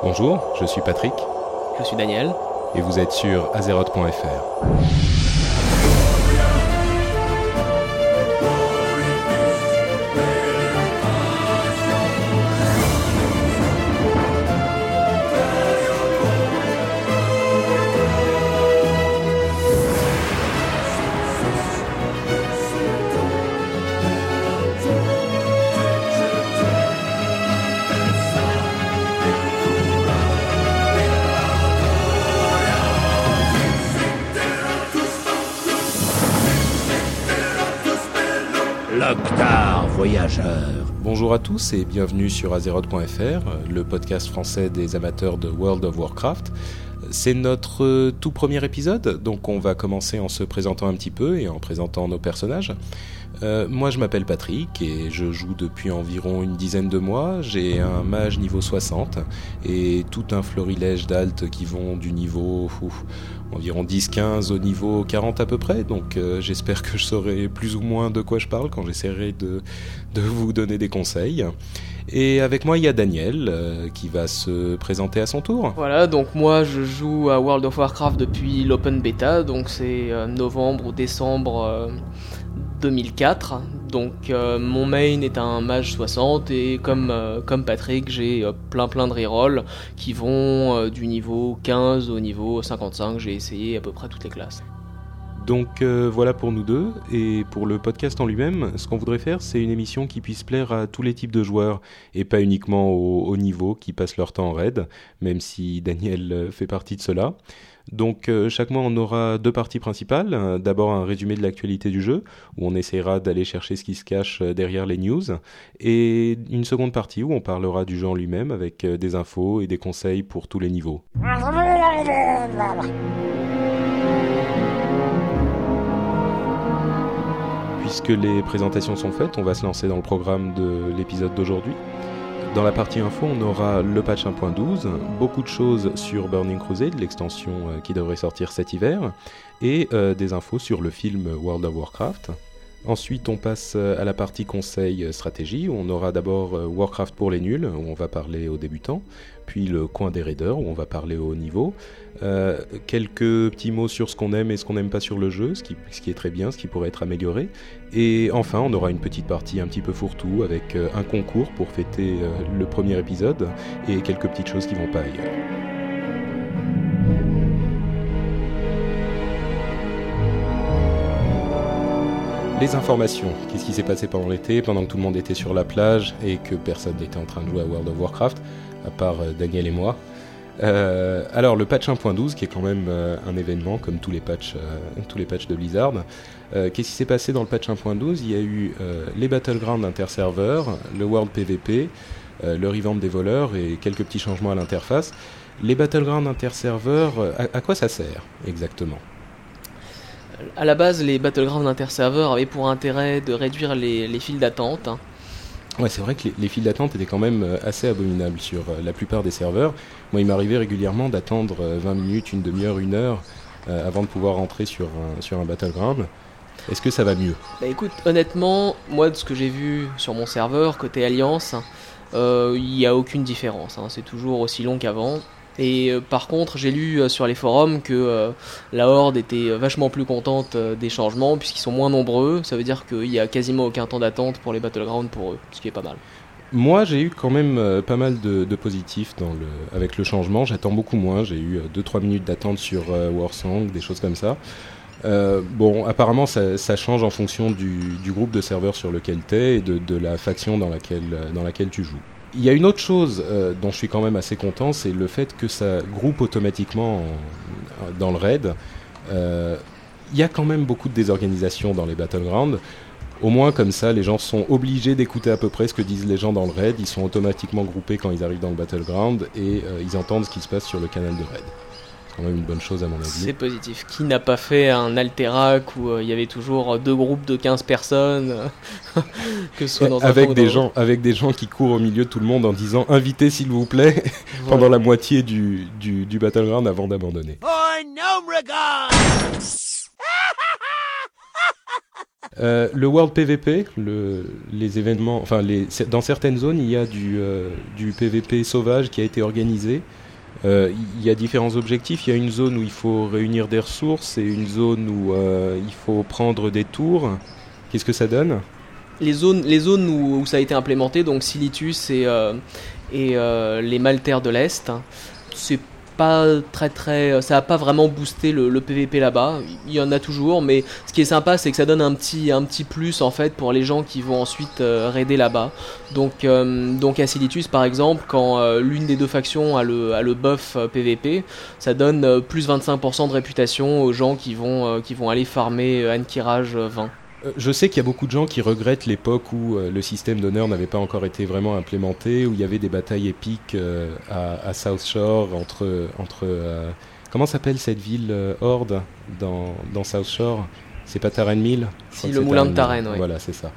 Bonjour, je suis Patrick. Je suis Daniel. Et vous êtes sur azeroth.fr. voyageur. Bonjour à tous et bienvenue sur Azeroth.fr, le podcast français des amateurs de World of Warcraft. C'est notre tout premier épisode, donc on va commencer en se présentant un petit peu et en présentant nos personnages. Euh, moi je m'appelle Patrick et je joue depuis environ une dizaine de mois. J'ai un mage niveau 60 et tout un florilège d'altes qui vont du niveau environ 10-15 au niveau 40 à peu près. Donc euh, j'espère que je saurai plus ou moins de quoi je parle quand j'essaierai de, vous donner des conseils. Et avec moi il y a Daniel euh, qui va se présenter à son tour. Voilà, donc moi je joue à World of Warcraft depuis l'open beta, donc c'est novembre ou décembre 2004. Donc euh, mon main est un mage 60 et comme, euh, comme Patrick, j'ai euh, plein plein de rerolls qui vont du niveau 15 au niveau 55. J'ai essayé à peu près toutes les classes. Donc voilà pour nous deux. Et pour le podcast en lui-même, ce qu'on voudrait faire, c'est une émission qui puisse plaire à tous les types de joueurs et pas uniquement aux haut niveau qui passent leur temps en raid, même si Daniel fait partie de cela. Donc euh, chaque mois on aura deux parties principales. Euh, d'abord un résumé de l'actualité du jeu, où on essaiera d'aller chercher ce qui se cache euh, derrière les news, et une seconde partie où on parlera du jeu en lui-même avec des infos et des conseils pour tous les niveaux. Puisque les présentations sont faites, on va se lancer dans le programme de l'épisode d'aujourd'hui. Dans la partie info, on aura le patch 1.12, beaucoup de choses sur Burning Crusade, l'extension euh, qui devrait sortir cet hiver, et euh, des infos sur le film World of Warcraft. Ensuite, on passe euh, à la partie conseil stratégie, où on aura d'abord Warcraft pour les nuls, où on va parler aux débutants, puis le coin des raiders, où on va parler au haut niveau, euh, quelques petits mots sur ce qu'on aime et ce qu'on n'aime pas sur le jeu, ce qui, ce qui, est très bien, ce qui pourrait être amélioré. Et enfin, on aura une petite partie un petit peu fourre-tout avec euh, un concours pour fêter euh, le premier épisode et quelques petites choses qui vont pas ailleurs. Les informations. Qu'est-ce qui s'est passé pendant l'été, pendant que tout le monde était sur la plage et que personne n'était en train de jouer à World of Warcraft, à part Daniel et moi. Euh, alors le patch 1.12 qui est quand même euh, un événement comme tous les patchs, euh, tous les patchs de Blizzard. Qu'est-ce qui s'est passé dans le patch 1.12 Il y a eu les battlegrounds interserveurs, le World PVP, le revamp des voleurs et quelques petits changements à l'interface. Les battlegrounds interserveurs, à quoi ça sert exactement? À la base, les battlegrounds interserveurs avaient pour intérêt de réduire les, les files d'attente. Hein. Ouais, c'est vrai que les, files d'attente étaient quand même euh, assez abominables sur euh, la plupart des serveurs. Moi, il m'arrivait régulièrement d'attendre 20 euh, minutes, une demi-heure, une heure avant de pouvoir rentrer sur un, sur un battleground. Est-ce que ça va mieux? Bah écoute, honnêtement, moi de ce que j'ai vu sur mon serveur côté Alliance, il n'y a aucune différence. Hein. C'est toujours aussi long qu'avant. Et euh, par contre, j'ai lu euh, sur les forums que euh, la Horde était vachement plus contente des changements puisqu'ils sont moins nombreux. Ça veut dire qu'il y a quasiment aucun temps d'attente pour les Battlegrounds pour eux, ce qui est pas mal. Moi, j'ai eu quand même pas mal de, positifs avec le changement. J'attends beaucoup moins. J'ai eu 2-3 minutes d'attente sur Warsong, des choses comme ça. bon, apparemment, ça, change en fonction du, groupe de serveurs sur lequel tu es et de, de, la faction dans laquelle, dans laquelle tu joues. Il y a une autre chose euh, dont je suis quand même assez content, c'est le fait que ça groupe automatiquement dans le raid. Euh, il y a quand même beaucoup de désorganisation dans les battlegrounds. Au moins comme ça, les gens sont obligés d'écouter à peu près ce que disent les gens dans le raid. Ils sont automatiquement groupés quand ils arrivent dans le battleground et euh, ils entendent ce qui se passe sur le canal de raid une bonne chose à mon avis. C'est positif. Qui n'a pas fait un Alterac où euh, il y avait toujours deux groupes de 15 personnes que ce soit dans avec des gens avec des gens qui courent au milieu de tout le monde en disant invitez s'il vous plaît pendant la moitié du, du, du battleground avant d'abandonner. Euh, le World PVP, les événements, enfin, dans certaines zones, il y a du, du PVP sauvage qui a été organisé. Il y a différents objectifs. Il y a une zone où il faut réunir des ressources et une zone où il faut prendre des tours. Qu'est-ce que ça donne les zones, les zones où, ça a été implémenté, donc Silitus et, et les Maltaires de l'Est, c'est pas très très ça a pas vraiment boosté le, PVP là-bas. Il y en a toujours mais ce qui est sympa c'est que ça donne un petit un petit plus en fait pour les gens qui vont ensuite euh, raider là-bas. Donc euh, donc Asilitus par exemple quand euh, l'une des deux factions a le a le buff PVP ça donne plus 25% de réputation aux gens qui vont qui vont aller farmer Ankirage 20 euh, je sais qu'il y a beaucoup de gens qui regrettent l'époque où euh, le système d'honneur n'avait pas encore été vraiment implémenté, où il y avait des batailles épiques euh, à, South Shore entre... entre comment s'appelle cette ville Horde dans, dans South Shore? C'est pas Taren Mill? Si, le moulin de Taren, oui. Voilà, c'est ça.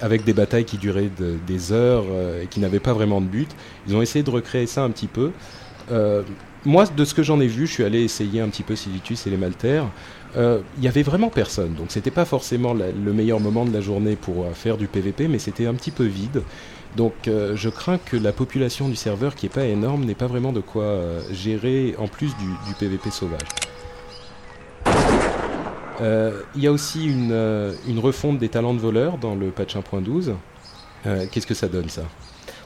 avec des batailles qui duraient des heures et qui n'avaient pas vraiment de but. Ils ont essayé de recréer ça un petit peu. moi, de ce que j'en ai vu, je suis allé essayer un petit peu Silitus et les Maltaires il euh, y avait vraiment personne. Donc c'était pas forcément le meilleur moment de la journée pour euh, faire du PVP, mais c'était un petit peu vide. Donc euh, je crains que la population du serveur, qui est pas énorme, n'ait pas vraiment de quoi gérer en plus du, PVP sauvage. Il y a aussi une, une, refonte des talents de voleur dans le patch 1.12. Qu'est-ce que ça donne ça?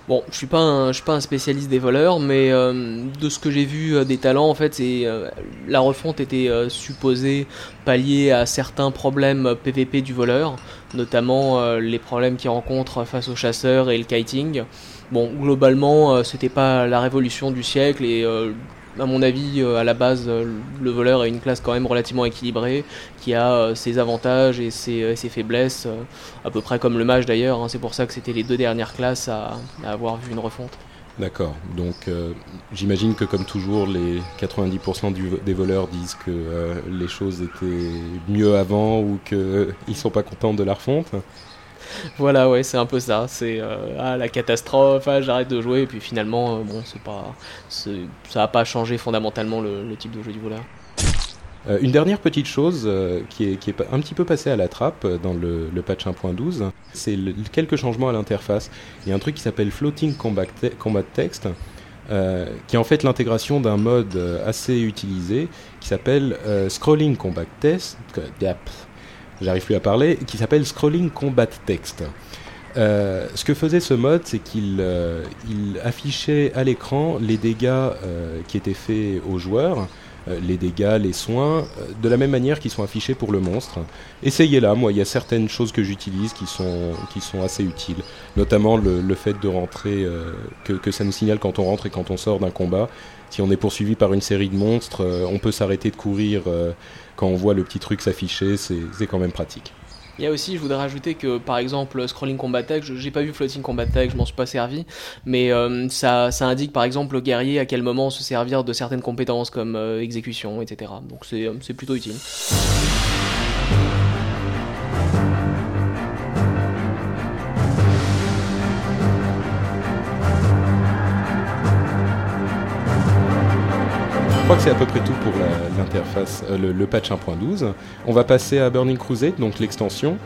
Bon, je suis pas un, je suis pas un spécialiste des voleurs, mais euh, de ce que j'ai vu euh, des talents, en fait, c'est euh, la refonte était supposée pallier à certains problèmes PVP du voleur, notamment les problèmes qu'il rencontre face aux chasseurs et le kiting. Bon, globalement, c'était pas la révolution du siècle et à mon avis, euh, à la base, euh, le voleur est une classe quand même relativement équilibrée, qui a euh, ses avantages et ses, faiblesses, à peu près comme le mage d'ailleurs. Hein. C'est pour ça que c'était les deux dernières classes à, avoir vu une refonte. D'accord. Donc j'imagine que comme toujours, les 90% des voleurs disent que les choses étaient mieux avant ou qu'ils ne sont pas contents de la refonte. voilà, ouais, c'est un peu ça. C'est euh, ah, la catastrophe, ah, j'arrête de jouer, et puis finalement, euh, bon, c'est pas, ça n'a pas changé fondamentalement le, type de jeu du voleur. Euh, une dernière petite chose qui, est, qui, est, un petit peu passée à la trappe dans le, patch 1.12, c'est quelques changements à l'interface. Il y a un truc qui s'appelle Floating Combat, Combat Text, qui est en fait l'intégration d'un mode assez utilisé qui s'appelle Scrolling Combat Text j'arrive plus à parler, qui s'appelle Scrolling Combat Text. Euh, ce que faisait ce mode, c'est qu'il euh, affichait à l'écran les dégâts euh, qui étaient faits aux joueurs, les dégâts, les soins, de la même manière qu'ils sont affichés pour le monstre. Essayez-la, moi il y a certaines choses que j'utilise qui sont, qui sont assez utiles, notamment le, fait de rentrer, que, que, ça nous signale quand on rentre et quand on sort d'un combat. Si on est poursuivi par une série de monstres, on peut s'arrêter de courir quand on voit le petit truc s'afficher, c'est quand même pratique. Il y a aussi, je voudrais rajouter que par exemple Scrolling Combat Tech, j'ai pas vu Floating Combat Tech, je m'en suis pas servi, mais euh, ça, indique par exemple au guerrier à quel moment se servir de certaines compétences comme euh, exécution, etc. Donc c'est euh, plutôt utile. Crois que c'est à peu près tout pour l'interface, euh, le, patch 1.12. On va passer à Burning Crusade, donc l'extension.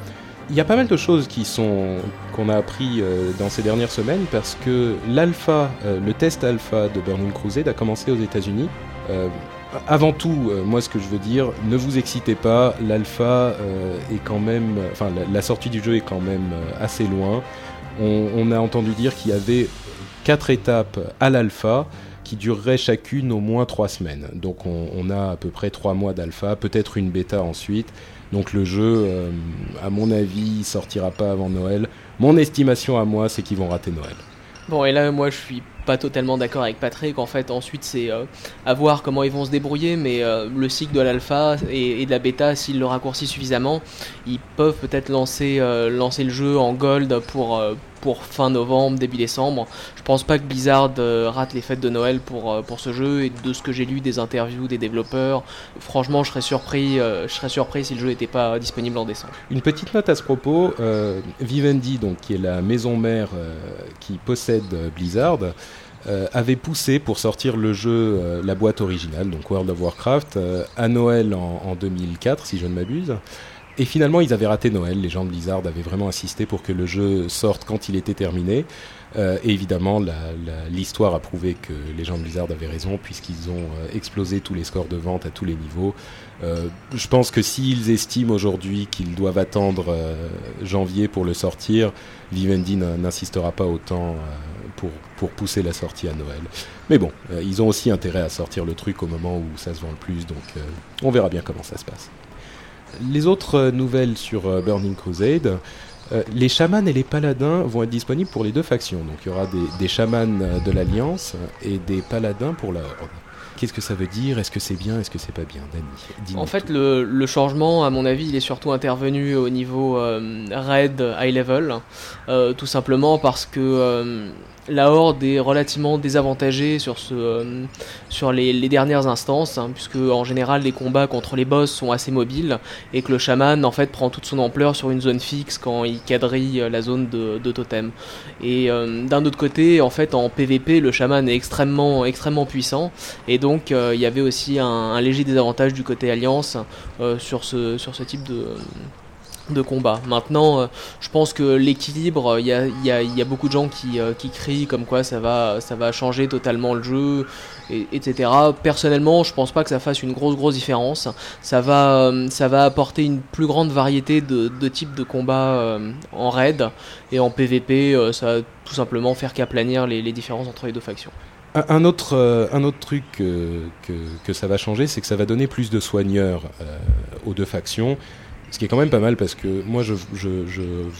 Il y a pas mal de choses qui sont qu'on a appris euh, dans ces dernières semaines parce que l'alpha, euh, le test alpha de Burning Crusade a commencé aux États-Unis. avant tout, moi ce que je veux dire, ne vous excitez pas, l'alpha est quand même, enfin la, sortie du jeu est quand même assez loin. On, on a entendu dire qu'il y avait quatre étapes à l'alpha qui durerait chacune au moins trois semaines. Donc on, a à peu près trois mois d'alpha, peut-être une bêta ensuite. Donc le jeu, euh, à mon avis, sortira pas avant Noël. Mon estimation à moi, c'est qu'ils vont rater Noël. Bon, et là, moi, je suis pas totalement d'accord avec Patrick. En fait, ensuite, c'est euh, à voir comment ils vont se débrouiller, mais euh, le cycle de l'alpha et, de la bêta, s'ils le raccourcissent suffisamment, ils peuvent peut-être lancer, lancer le jeu en gold pour, pour fin novembre, début décembre. Je pense pas que Blizzard euh, rate les fêtes de Noël pour, euh, pour ce jeu et de ce que j'ai lu des interviews des développeurs, franchement je serais surpris, euh, je serais surpris si le jeu n'était pas disponible en décembre. Une petite note à ce propos, Vivendi, donc, qui est la maison mère qui possède Blizzard, avait poussé pour sortir le jeu, la boîte originale, donc World of Warcraft, à Noël en, en 2004 si je ne m'abuse. Et finalement, ils avaient raté Noël. Les gens de Blizzard avaient vraiment insisté pour que le jeu sorte quand il était terminé. Euh, et évidemment, l'histoire a prouvé que les gens de Blizzard avaient raison, puisqu'ils ont euh, explosé tous les scores de vente à tous les niveaux. Euh, je pense que s'ils estiment aujourd'hui qu'ils doivent attendre janvier pour le sortir, Vivendi n'insistera pas autant pour, pour pousser la sortie à Noël. Mais bon, ils ont aussi intérêt à sortir le truc au moment où ça se vend le plus, donc on verra bien comment ça se passe. Les autres nouvelles sur Burning Crusade, euh, les chamans et les paladins vont être disponibles pour les deux factions. Donc il y aura des, des chamans de l'Alliance et des paladins pour la Horde. Qu'est-ce que ça veut dire? Est-ce que c'est bien? Est-ce que c'est pas bien? Danny En fait, le, changement, à mon avis, il est surtout intervenu au niveau euh, raid high level, euh, tout simplement parce que la horde est relativement désavantagée sur, euh, les, dernières instances, hein, puisque en général les combats contre les boss sont assez mobiles et que le chaman en fait prend toute son ampleur sur une zone fixe quand il quadrille la zone de, totem. Et euh, d'un autre côté, en fait, en PvP, le chaman est extrêmement, extrêmement puissant et donc euh, il y avait aussi un, léger désavantage du côté alliance sur, ce, sur ce type de de combat. Maintenant, euh, je pense que l'équilibre, il y a, beaucoup de gens euh, qui, crient comme quoi ça va, changer totalement le jeu, et, etc. Personnellement, je pense pas que ça fasse une grosse grosse différence. Ça va, euh, ça va apporter une plus grande variété de, types de combats en raid et en PvP, ça va tout simplement faire qu'aplanir les, différences entre les deux factions. Un autre, un autre truc que, ça va changer, c'est que ça va donner plus de soigneurs aux deux factions. Ce qui est quand même pas mal parce que moi je,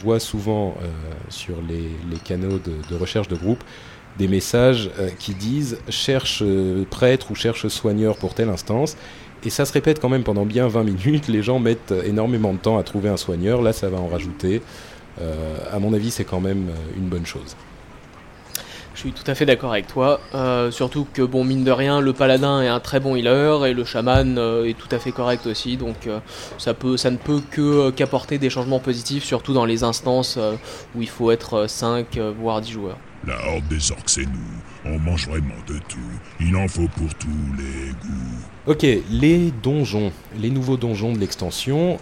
vois souvent euh, sur les, canaux de, recherche de groupe des messages euh, qui disent cherche euh, prêtre ou cherche soigneur pour telle instance. Et ça se répète quand même pendant bien 20 minutes. Les gens mettent énormément de temps à trouver un soigneur. Là, ça va en rajouter. à mon avis, c'est quand même une bonne chose. Je suis tout à fait d'accord avec toi. Euh, surtout que, bon, mine de rien, le paladin est un très bon healer et le chaman euh, est tout à fait correct aussi. Donc, euh, ça, peut, ça ne peut que qu'apporter des changements positifs, surtout dans les instances où il faut être 5 voire 10 joueurs. La horde des orques, c'est nous. On mange vraiment de tout. Il en faut pour tous les goûts. Ok, les donjons, les nouveaux donjons de l'extension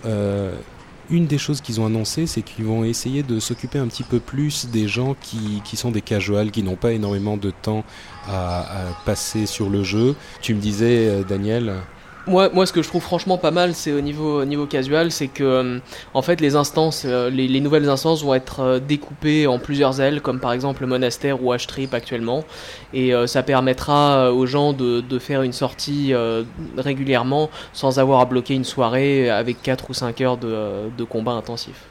une des choses qu'ils ont annoncé, c'est qu'ils vont essayer de s'occuper un petit peu plus des gens qui, qui sont des casuals, qui n'ont pas énormément de temps à, passer sur le jeu. Tu me disais, euh, Daniel, moi, moi, ce que je trouve franchement pas mal, c'est au niveau, niveau casual, c'est que euh, en fait les instances, euh, les, nouvelles instances vont être euh, découpées en plusieurs ailes, comme par exemple le monastère ou H-Trip actuellement, et ça permettra aux gens de, de faire une sortie régulièrement sans avoir à bloquer une soirée avec 4 ou 5 heures de, de combat intensif.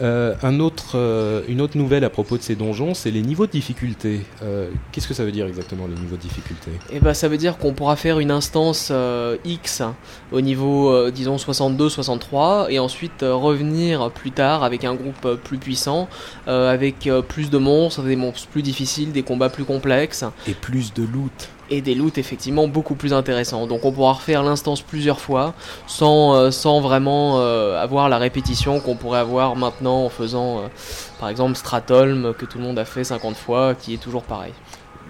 Euh, un autre, euh, une autre nouvelle à propos de ces donjons, c'est les niveaux de difficulté. Euh, qu'est-ce que ça veut dire exactement les niveaux de difficulté? Eh ben, ça veut dire qu'on pourra faire une instance X au niveau, disons 62-63, et ensuite revenir plus tard avec un groupe plus puissant, avec plus de monstres, des monstres plus difficiles, des combats plus complexes. Et plus de loot et des loots effectivement beaucoup plus intéressants. Donc on pourra refaire l'instance plusieurs fois sans, euh, sans vraiment euh, avoir la répétition qu'on pourrait avoir maintenant en faisant euh, par exemple Stratholm que tout le monde a fait 50 fois qui est toujours pareil.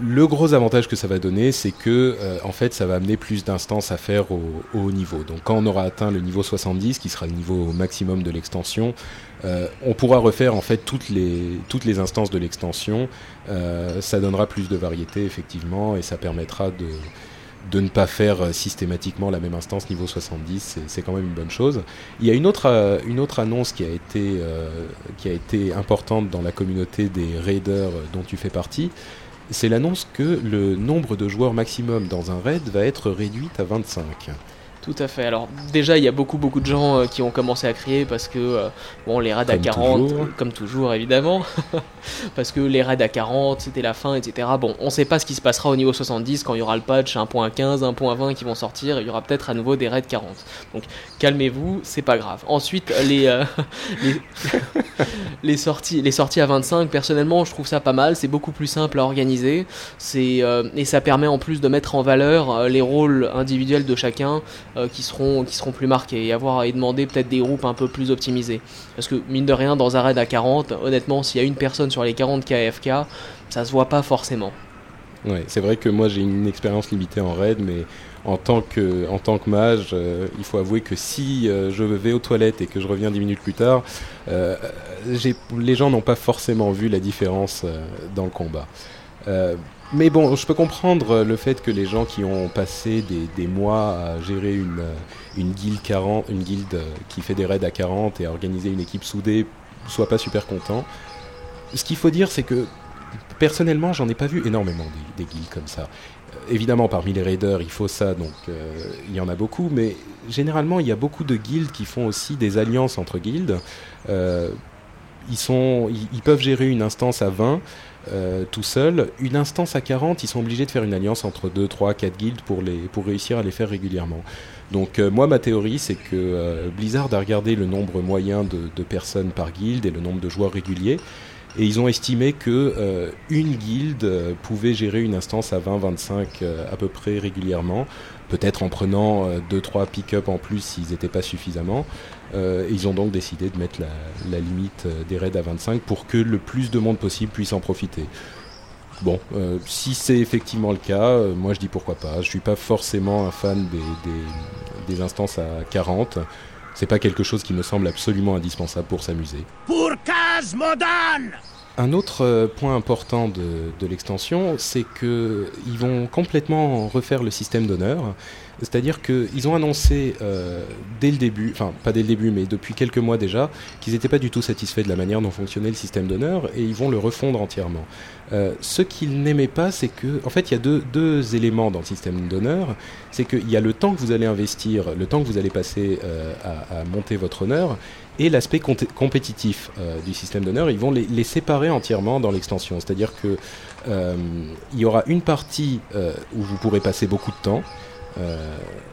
Le gros avantage que ça va donner, c'est que en fait, ça va amener plus d'instances à faire au, haut niveau. Donc, quand on aura atteint le niveau 70, qui sera le niveau maximum de l'extension, on pourra refaire en fait toutes les, toutes les instances de l'extension. Euh, ça donnera plus de variété effectivement et ça permettra de, de ne pas faire euh, systématiquement la même instance niveau 70, c'est quand même une bonne chose. Il y a une autre, une autre annonce qui a, été, qui a été importante dans la communauté des raiders dont tu fais partie, c'est l'annonce que le nombre de joueurs maximum dans un raid va être réduit à 25. Tout à fait. Alors déjà, il y a beaucoup beaucoup de gens euh, qui ont commencé à crier parce que euh, bon, les raids à 40, comme toujours évidemment, parce que les raids à 40, c'était la fin, etc. Bon, on sait pas ce qui se passera au niveau 70 quand il y aura le patch 1.15, 1.20 qui vont sortir. Il y aura peut-être à nouveau des raids 40. Donc calmez-vous, c'est pas grave. Ensuite, les euh, les, sorties les sorties à 25, personnellement, je trouve ça pas mal. C'est beaucoup plus simple à organiser. C'est et ça permet en plus de mettre en valeur les rôles individuels de chacun. Euh, qui, seront, qui seront plus marqués et avoir y demander peut-être des groupes un peu plus optimisés. Parce que mine de rien, dans un raid à 40, honnêtement, s'il y a une personne sur les 40 KFK, ça se voit pas forcément. Ouais, c'est vrai que moi j'ai une expérience limitée en raid, mais en tant que, en tant que mage, euh, il faut avouer que si euh, je vais aux toilettes et que je reviens dix minutes plus tard, les gens n'ont pas forcément vu la différence dans le combat. Mais bon, je peux comprendre le fait que les gens qui ont passé des, mois à gérer une, une guilde 40, une guilde qui fait des raids à 40 et à organiser une équipe soudée soient pas super contents. Ce qu'il faut dire, c'est que personnellement, j'en ai pas vu énormément des, des guildes comme ça évidemment, parmi les raiders, il faut ça, donc euh, il y en a beaucoup, mais généralement, il y a beaucoup de guildes qui font aussi des alliances entre guildes. Euh, ils, sont, ils, peuvent gérer une instance à 20 euh, tout seuls. Une instance à 40, ils sont obligés de faire une alliance entre 2, 3, 4 guildes pour, les, pour réussir à les faire régulièrement. Donc moi, ma théorie, c'est que Blizzard a regardé le nombre moyen de, personnes par guilde et le nombre de joueurs réguliers et ils ont estimé que euh, une guilde euh, pouvait gérer une instance à 20-25 euh, à peu près régulièrement, peut-être en prenant 2-3 pick-up en plus s'ils n'étaient pas suffisamment. Et ils ont donc décidé de mettre la, limite des raids à 25 pour que le plus de monde possible puisse en profiter. Bon, si c'est effectivement le cas, moi je dis pourquoi pas. Je suis pas forcément un fan des, instances à 40 c'est pas quelque chose qui me semble absolument indispensable pour s'amuser. Pour Casmodan un autre euh, point important de, de l'extension, c'est qu'ils vont complètement refaire le système d'honneur. C'est-à-dire qu'ils ont annoncé euh, dès le début, enfin pas dès le début, mais depuis quelques mois déjà, qu'ils n'étaient pas du tout satisfaits de la manière dont fonctionnait le système d'honneur et ils vont le refondre entièrement. Euh, ce qu'ils n'aimaient pas, c'est que, en fait, il y a deux, deux éléments dans le système d'honneur. C'est qu'il y a le temps que vous allez investir, le temps que vous allez passer euh, à, à, monter votre honneur, et l'aspect compétitif euh, du système d'honneur. Ils vont les, séparer entièrement dans l'extension. C'est-à-dire que euh, il y aura une partie euh, où vous pourrez passer beaucoup de temps.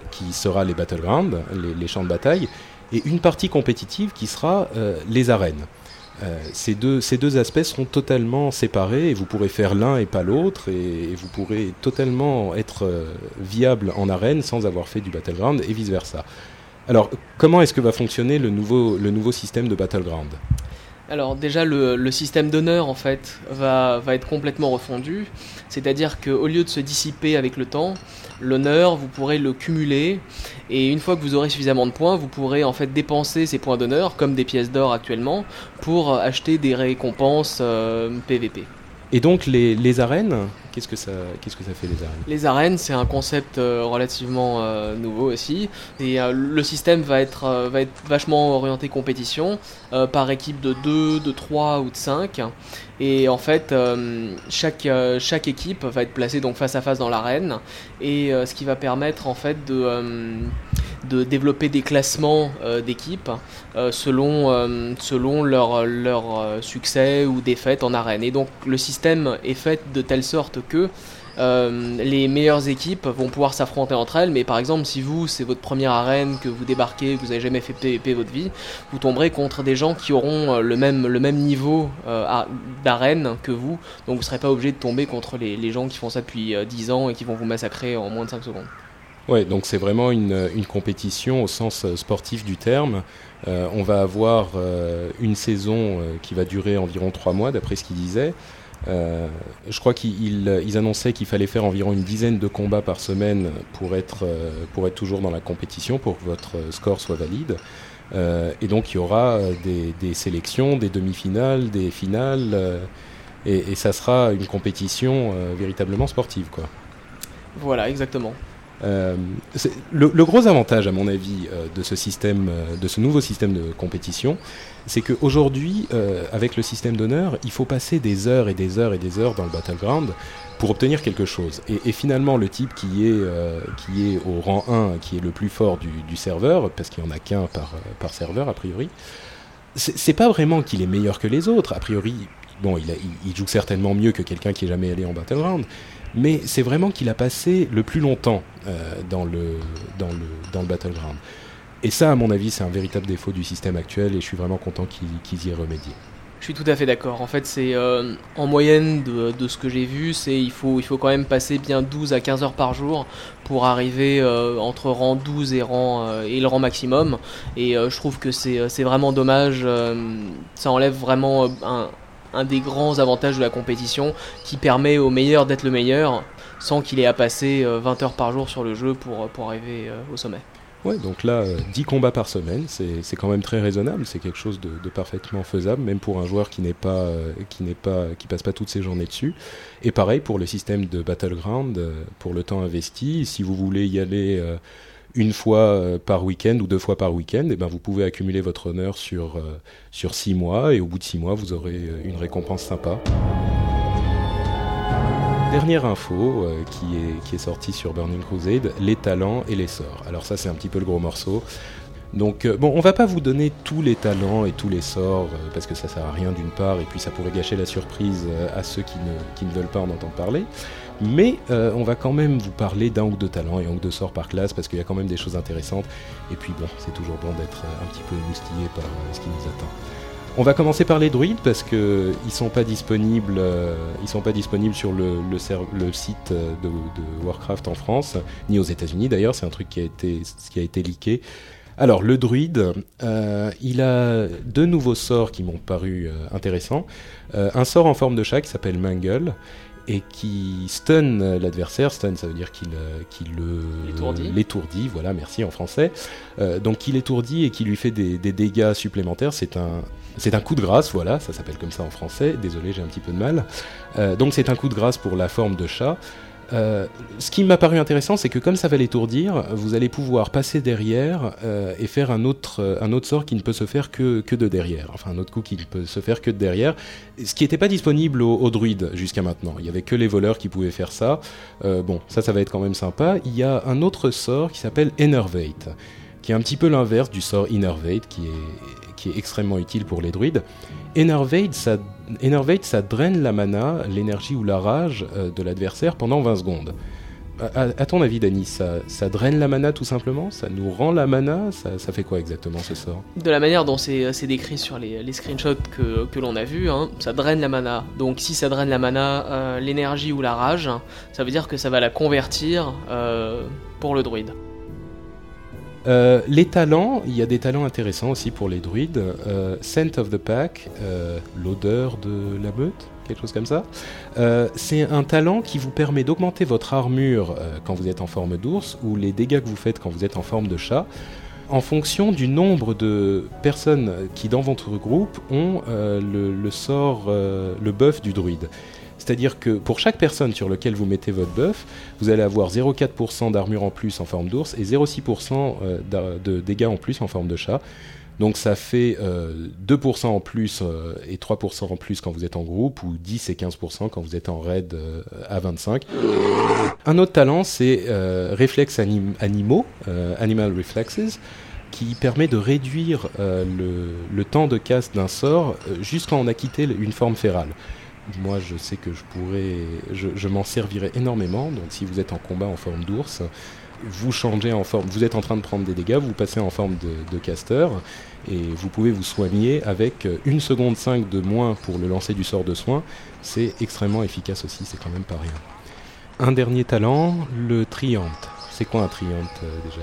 Qui sera les battlegrounds, les, champs de bataille, et une partie compétitive qui sera les arènes. Ces, deux, ces deux aspects seront totalement séparés et vous pourrez faire l'un et pas l'autre et, vous pourrez totalement être viable en arène sans avoir fait du battleground et vice versa. Alors comment est-ce que va fonctionner le nouveau, le nouveau système de battleground? Alors déjà le, le système d'honneur en fait va, va, être complètement refondu, c'est-à-dire qu'au lieu de se dissiper avec le temps, l'honneur vous pourrez le cumuler. Et une fois que vous aurez suffisamment de points, vous pourrez en fait dépenser ces points d'honneur comme des pièces d'or actuellement pour acheter des récompenses euh, PVP. Et donc les, les arènes, qu'est-ce que ça qu'est-ce que ça fait les arènes? Les arènes, c'est un concept euh, relativement euh, nouveau aussi. Et euh, le système va être va être vachement orienté compétition par équipe de 2, de 3 ou de 5 et en fait chaque chaque équipe va être placée donc face à face dans l'arène. Et ce qui va permettre en fait de de développer des classements euh, d'équipes euh, selon, euh, selon leur, leur succès ou défaite en arène. Et donc le système est fait de telle sorte que les meilleures équipes vont pouvoir s'affronter entre elles, mais par exemple, si vous, c'est votre première arène, que vous débarquez, que vous n'avez jamais fait PvP votre vie, vous tomberez contre des gens qui auront le même, le même niveau d'arène que vous, donc vous ne serez pas obligé de tomber contre les, les, gens qui font ça depuis 10 ans et qui vont vous massacrer en moins de 5 secondes. Ouais, donc c'est vraiment une, une, compétition au sens sportif du terme. Euh, on va avoir euh, une saison euh, qui va durer environ trois mois, d'après ce qu'il disait. Euh, je crois qu'ils ils annonçaient qu'il fallait faire environ une dizaine de combats par semaine pour être, euh, pour être toujours dans la compétition, pour que votre score soit valide. Euh, et donc il y aura des, des sélections, des demi-finales, des finales, et, et, ça sera une compétition véritablement sportive. Quoi. Voilà, exactement. Euh, le, gros avantage, à mon avis, euh, de ce système, euh, de ce nouveau système de compétition, c'est qu'aujourd'hui, avec le système d'honneur, il faut passer des heures et des heures et des heures dans le battleground pour obtenir quelque chose. Et, finalement, le type qui est, qui est au rang 1, qui est le plus fort du, serveur, parce qu'il n'y en a qu'un par, serveur, a priori, c'est pas vraiment qu'il est meilleur que les autres. A priori, bon, il, il joue certainement mieux que quelqu'un qui est jamais allé en battleground, mais c'est vraiment qu'il a passé le plus longtemps euh, dans, le, dans, le, dans le battleground. Et ça, à mon avis, c'est un véritable défaut du système actuel et je suis vraiment content qu'ils qu y aient remédié. Je suis tout à fait d'accord. En fait, c'est euh, en moyenne de, ce que j'ai vu, c'est il faut il faut quand même passer bien 12 à 15 heures par jour pour arriver euh, entre rang 12 et rang et le rang maximum. Et je trouve que c'est vraiment dommage. ça enlève vraiment un un des grands avantages de la compétition qui permet au meilleur d'être le meilleur sans qu'il ait à passer 20 heures par jour sur le jeu pour, pour arriver au sommet. Ouais, donc là, 10 combats par semaine, c'est quand même très raisonnable, c'est quelque chose de, parfaitement faisable, même pour un joueur qui n'est pas, qui n'est pas, qui passe pas toutes ses journées dessus. Et pareil pour le système de Battleground, pour le temps investi, si vous voulez y aller une fois euh, par week-end ou deux fois par week-end, eh ben vous pouvez accumuler votre honneur sur, euh, sur six mois et au bout de six mois vous aurez euh, une récompense sympa. Dernière info qui, est, qui sortie sur Burning Crusade, les talents et les sorts. Alors ça c'est un petit peu le gros morceau. Donc bon, on va pas vous donner tous les talents et tous les sorts parce que ça sert à rien d'une part et puis ça pourrait gâcher la surprise à ceux qui ne, qui ne veulent pas en entendre parler. Mais euh, on va quand même vous parler d'un ou deux talents et un ou deux sorts par classe parce qu'il y a quand même des choses intéressantes. Et puis bon, c'est toujours bon d'être euh, un petit peu émoustillé par euh, ce qui nous attend. On va commencer par les druides parce que ils sont pas disponibles, sont pas disponibles sur le, site de, Warcraft en France ni aux États-Unis d'ailleurs. C'est un truc qui a été qui a été leaké. Alors le druide, il a deux nouveaux sorts qui m'ont paru intéressants. un sort en forme de chat qui s'appelle Mangle et qui stun l'adversaire. Stun, ça veut dire qu'il le l'étourdit. Voilà, merci en français. Euh, donc il étourdit et qui lui fait des, dégâts supplémentaires. C'est un c'est un coup de grâce, voilà, ça s'appelle comme ça en français. Désolé, j'ai un petit peu de mal. Euh, donc c'est un coup de grâce pour la forme de chat. Euh, ce qui m'a paru intéressant, c'est que comme ça va l'étourdir, vous allez pouvoir passer derrière euh, et faire un autre, euh, un autre sort qui ne peut se faire que, que de derrière. Enfin, un autre coup qui ne peut se faire que de derrière. Ce qui n'était pas disponible aux, druides jusqu'à maintenant. Il n'y avait que les voleurs qui pouvaient faire ça. bon, ça, ça va être quand même sympa. Il y a un autre sort qui s'appelle Enervate, qui est un petit peu l'inverse du sort Innervate, qui est, qui est extrêmement utile pour les druides. Enervate, ça, ça draine la mana, l'énergie ou la rage euh, de l'adversaire pendant 20 secondes. À, ton avis, Dani, ça, draine la mana tout simplement? Ça nous rend la mana? Ça, fait quoi exactement ce sort? De la manière dont c'est euh, décrit sur les, screenshots que, l'on a vus, hein, ça draine la mana. Donc si ça draine la mana, euh, l'énergie ou la rage, ça veut dire que ça va la convertir pour le druide. Euh, les talents, il y a des talents intéressants aussi pour les druides. Euh, Scent of the Pack, euh, l'odeur de la meute, quelque chose comme ça. c'est un talent qui vous permet d'augmenter votre armure quand vous êtes en forme d'ours ou les dégâts que vous faites quand vous êtes en forme de chat en fonction du nombre de personnes qui dans votre groupe ont le, sort, le buff du druide. C'est-à-dire que pour chaque personne sur laquelle vous mettez votre buff, vous allez avoir 0,4% d'armure en plus en forme d'ours et 0,6% euh, de dégâts en plus en forme de chat. Donc ça fait 2% euh, en plus euh, et 3% en plus quand vous êtes en groupe, ou 10 et 15% quand vous êtes en raid à 25. Un autre talent, c'est réflexes animaux, Animal Reflexes, qui permet de réduire le, temps de casse d'un sort jusqu'à en a quitté une forme férale moi je sais que je pourrais, je, m'en servirai énormément. Donc si vous êtes en combat en forme d'ours, vous changez en forme, vous êtes en train de prendre des dégâts, vous passez en forme de, caster et vous pouvez vous soigner avec une seconde 5 de moins pour le lancer du sort de soin. C'est extrêmement efficace aussi, c'est quand même pas rien. Un dernier talent, le triante. C'est quoi un triante euh, déjà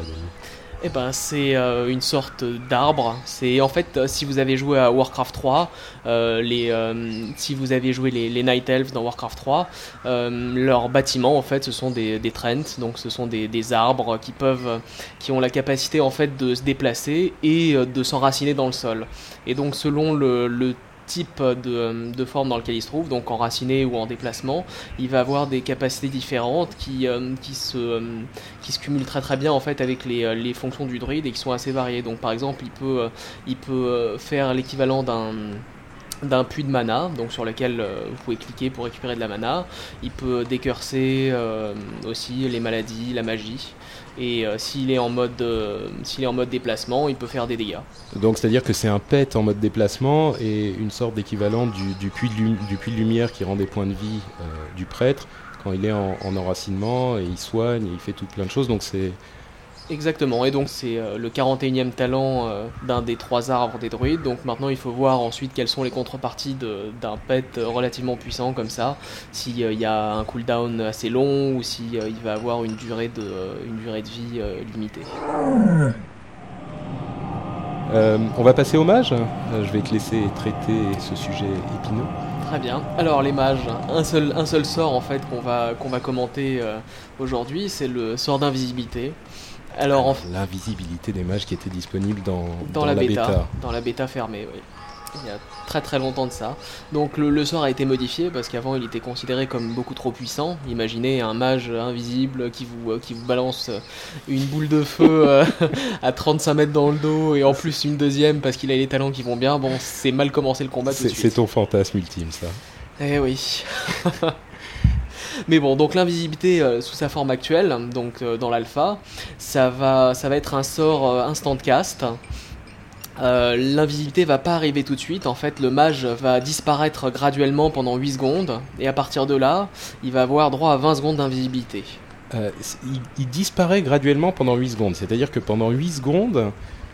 eh ben, c'est euh, une sorte d'arbre. C'est en fait, euh, si vous avez joué à Warcraft 3, euh, si vous avez joué les, Night Elves dans Warcraft 3, leurs bâtiments en fait, ce sont des, trents, donc ce sont des, des, arbres qui peuvent, qui ont la capacité en fait de se déplacer et de s'enraciner dans le sol. Et donc, selon le, le type de, forme dans lequel il se trouve, donc enraciné ou en déplacement, il va avoir des capacités différentes qui, euh, euh, se cumulent très très bien en fait avec les, les, fonctions du druide et qui sont assez variées. Donc par exemple, il peut, euh, faire l'équivalent d'un d'un puits de mana, donc sur lequel vous pouvez cliquer pour récupérer de la mana. Il peut décurser aussi les maladies, la magie et euh, s'il est en mode euh, s'il est en mode déplacement, il peut faire des dégâts. Donc c'est-à-dire que c'est un pet en mode déplacement et une sorte d'équivalent du, puits de, du puits de lumière qui rend des points de vie euh, du prêtre quand il est en, en, enracinement et il soigne et il fait tout plein de choses. Donc c'est Exactement, et donc c'est euh, le 41e talent euh, d'un des trois arbres des druides, donc maintenant il faut voir ensuite quelles sont les contreparties d'un pet relativement puissant comme ça, s'il y a un cooldown assez long ou s'il il va avoir une durée de, une durée de vie euh, limitée. on va passer au mage, je vais te laisser traiter ce sujet épineux. Très bien. Alors les mages, un seul, un seul sort en fait qu'on va, qu'on va commenter euh, aujourd'hui, c'est le sort d'invisibilité. Alors en... l'invisibilité des mages qui était disponible dans, dans, la, bêta, Dans la bêta fermée, oui il y a très très longtemps de ça. Donc le, sort a été modifié parce qu'avant il était considéré comme beaucoup trop puissant. Imaginez un mage invisible qui vous, euh, qui vous balance euh, une boule de feu euh, à 35 mètres dans le dos et en plus une deuxième parce qu'il a les talents qui vont bien. Bon, c'est mal commencé le combat C'est ton fantasme ultime ça. Eh oui. Mais bon, donc l'invisibilité sous sa forme actuelle, donc dans l'alpha, ça va, ça va être un sort instant cast. Euh, l'invisibilité va pas arriver tout de suite, en fait le mage va disparaître graduellement pendant 8 secondes, et à partir de là, il va avoir droit à 20 secondes d'invisibilité. Euh, il, disparaît graduellement pendant 8 secondes, c'est-à-dire que pendant 8 secondes,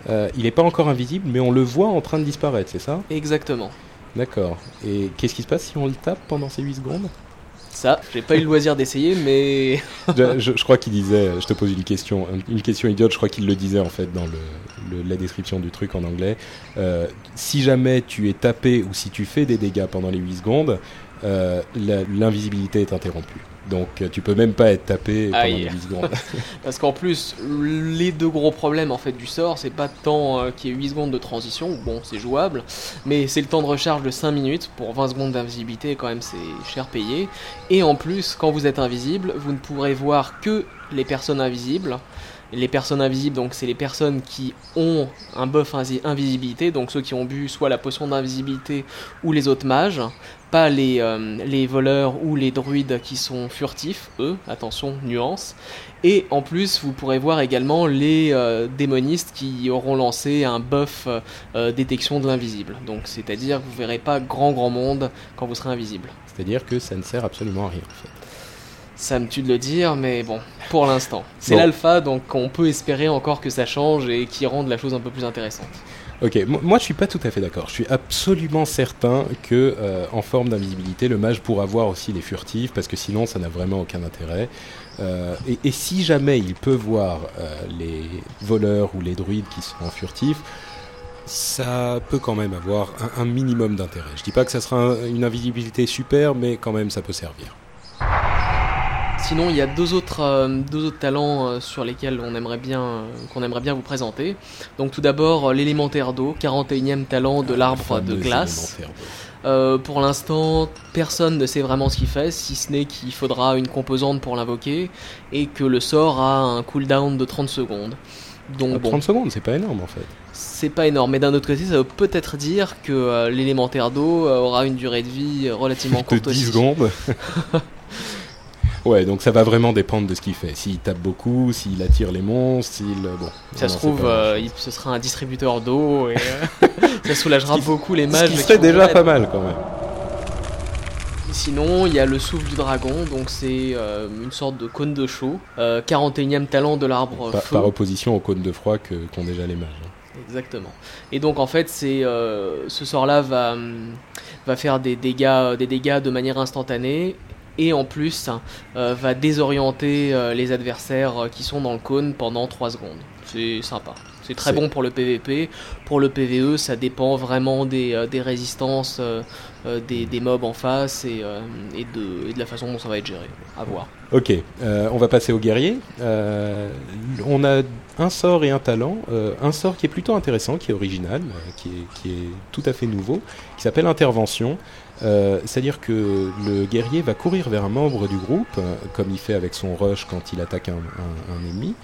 euh, il n'est pas encore invisible, mais on le voit en train de disparaître, c'est ça? Exactement. D'accord. Et qu'est-ce qui se passe si on le tape pendant ces 8 secondes? Ça, j'ai pas eu le loisir d'essayer, mais. je, crois qu'il disait, je te pose une question, une question idiote, je crois qu'il le disait en fait dans le, la description du truc en anglais. Euh, si jamais tu es tapé ou si tu fais des dégâts pendant les 8 secondes, euh, l'invisibilité est interrompue. Donc euh, tu peux même pas être tapé pendant les 8 secondes. Parce qu'en plus, les deux gros problèmes en fait du sort, c'est pas tant euh, qu'il y ait 8 secondes de transition, bon c'est jouable, mais c'est le temps de recharge de 5 minutes pour 20 secondes d'invisibilité, quand même c'est cher payé. Et en plus, quand vous êtes invisible, vous ne pourrez voir que les personnes invisibles. Les personnes invisibles, donc c'est les personnes qui ont un buff invisibilité, donc ceux qui ont bu soit la potion d'invisibilité ou les autres mages, pas les, euh, les voleurs ou les druides qui sont furtifs, eux, attention, nuance. Et en plus, vous pourrez voir également les euh, démonistes qui auront lancé un buff euh, détection de l'invisible. Donc, c'est-à-dire que vous verrez pas grand grand monde quand vous serez invisible. C'est-à-dire que ça ne sert absolument à rien en fait. Ça me tue de le dire, mais bon, pour l'instant. C'est l'alpha, donc on peut espérer encore que ça change et qu'il rende la chose un peu plus intéressante. Ok, moi je suis pas tout à fait d'accord. Je suis absolument certain que euh, en forme d'invisibilité, le mage pourra voir aussi les furtifs parce que sinon ça n'a vraiment aucun intérêt. Euh, et, si jamais il peut voir euh, les voleurs ou les druides qui sont furtifs, ça peut quand même avoir un, minimum d'intérêt. Je dis pas que ça sera une invisibilité super, mais quand même ça peut servir. Sinon, il y a deux autres, euh, deux autres talents euh, sur lesquels on aimerait bien, euh, qu'on aimerait bien vous présenter. Donc tout d'abord, l'élémentaire d'eau, 41e talent de l'arbre de glace. pour l'instant, personne ne sait vraiment ce qu'il fait, si ce n'est qu'il faudra une composante pour l'invoquer et que le sort a un cooldown de 30 secondes. Donc, 30 secondes, c'est pas énorme en fait. C'est pas énorme, mais d'un autre côté, ça veut peut-être dire que l'élémentaire d'eau aura une durée de vie relativement courte de 10 secondes Ouais, donc ça va vraiment dépendre de ce qu'il fait. S'il tape beaucoup, s'il attire les monstres, s'il. Bon. Ça se trouve, euh, ce sera un distributeur d'eau et euh, ça soulagera beaucoup les mages. Ce qui serait déjà pas mal quand même. Sinon, il y a le souffle du dragon, donc c'est euh, une sorte de cône de chaud, 41e talent de l'arbre par, par, opposition au cône de froid que qu'ont déjà les mages. Hein. Exactement. Et donc en fait, c'est ce sort-là va va faire des dégâts des dégâts de manière instantanée et en plus euh, va désorienter euh, les adversaires euh, qui sont dans le cône pendant 3 secondes. C'est sympa. C'est très bon pour le PVP. Pour le PVE, ça dépend vraiment des, des résistances des, des, mobs en face et, et, de, et, de, la façon dont ça va être géré. À voir. Ok, on va passer au guerrier. on a un sort et un talent. un sort qui est plutôt intéressant, qui est original, qui est, qui est tout à fait nouveau, qui s'appelle Intervention. Euh, c'est-à-dire que le guerrier va courir vers un membre du groupe, euh, comme il fait avec son rush quand il attaque un, ennemi.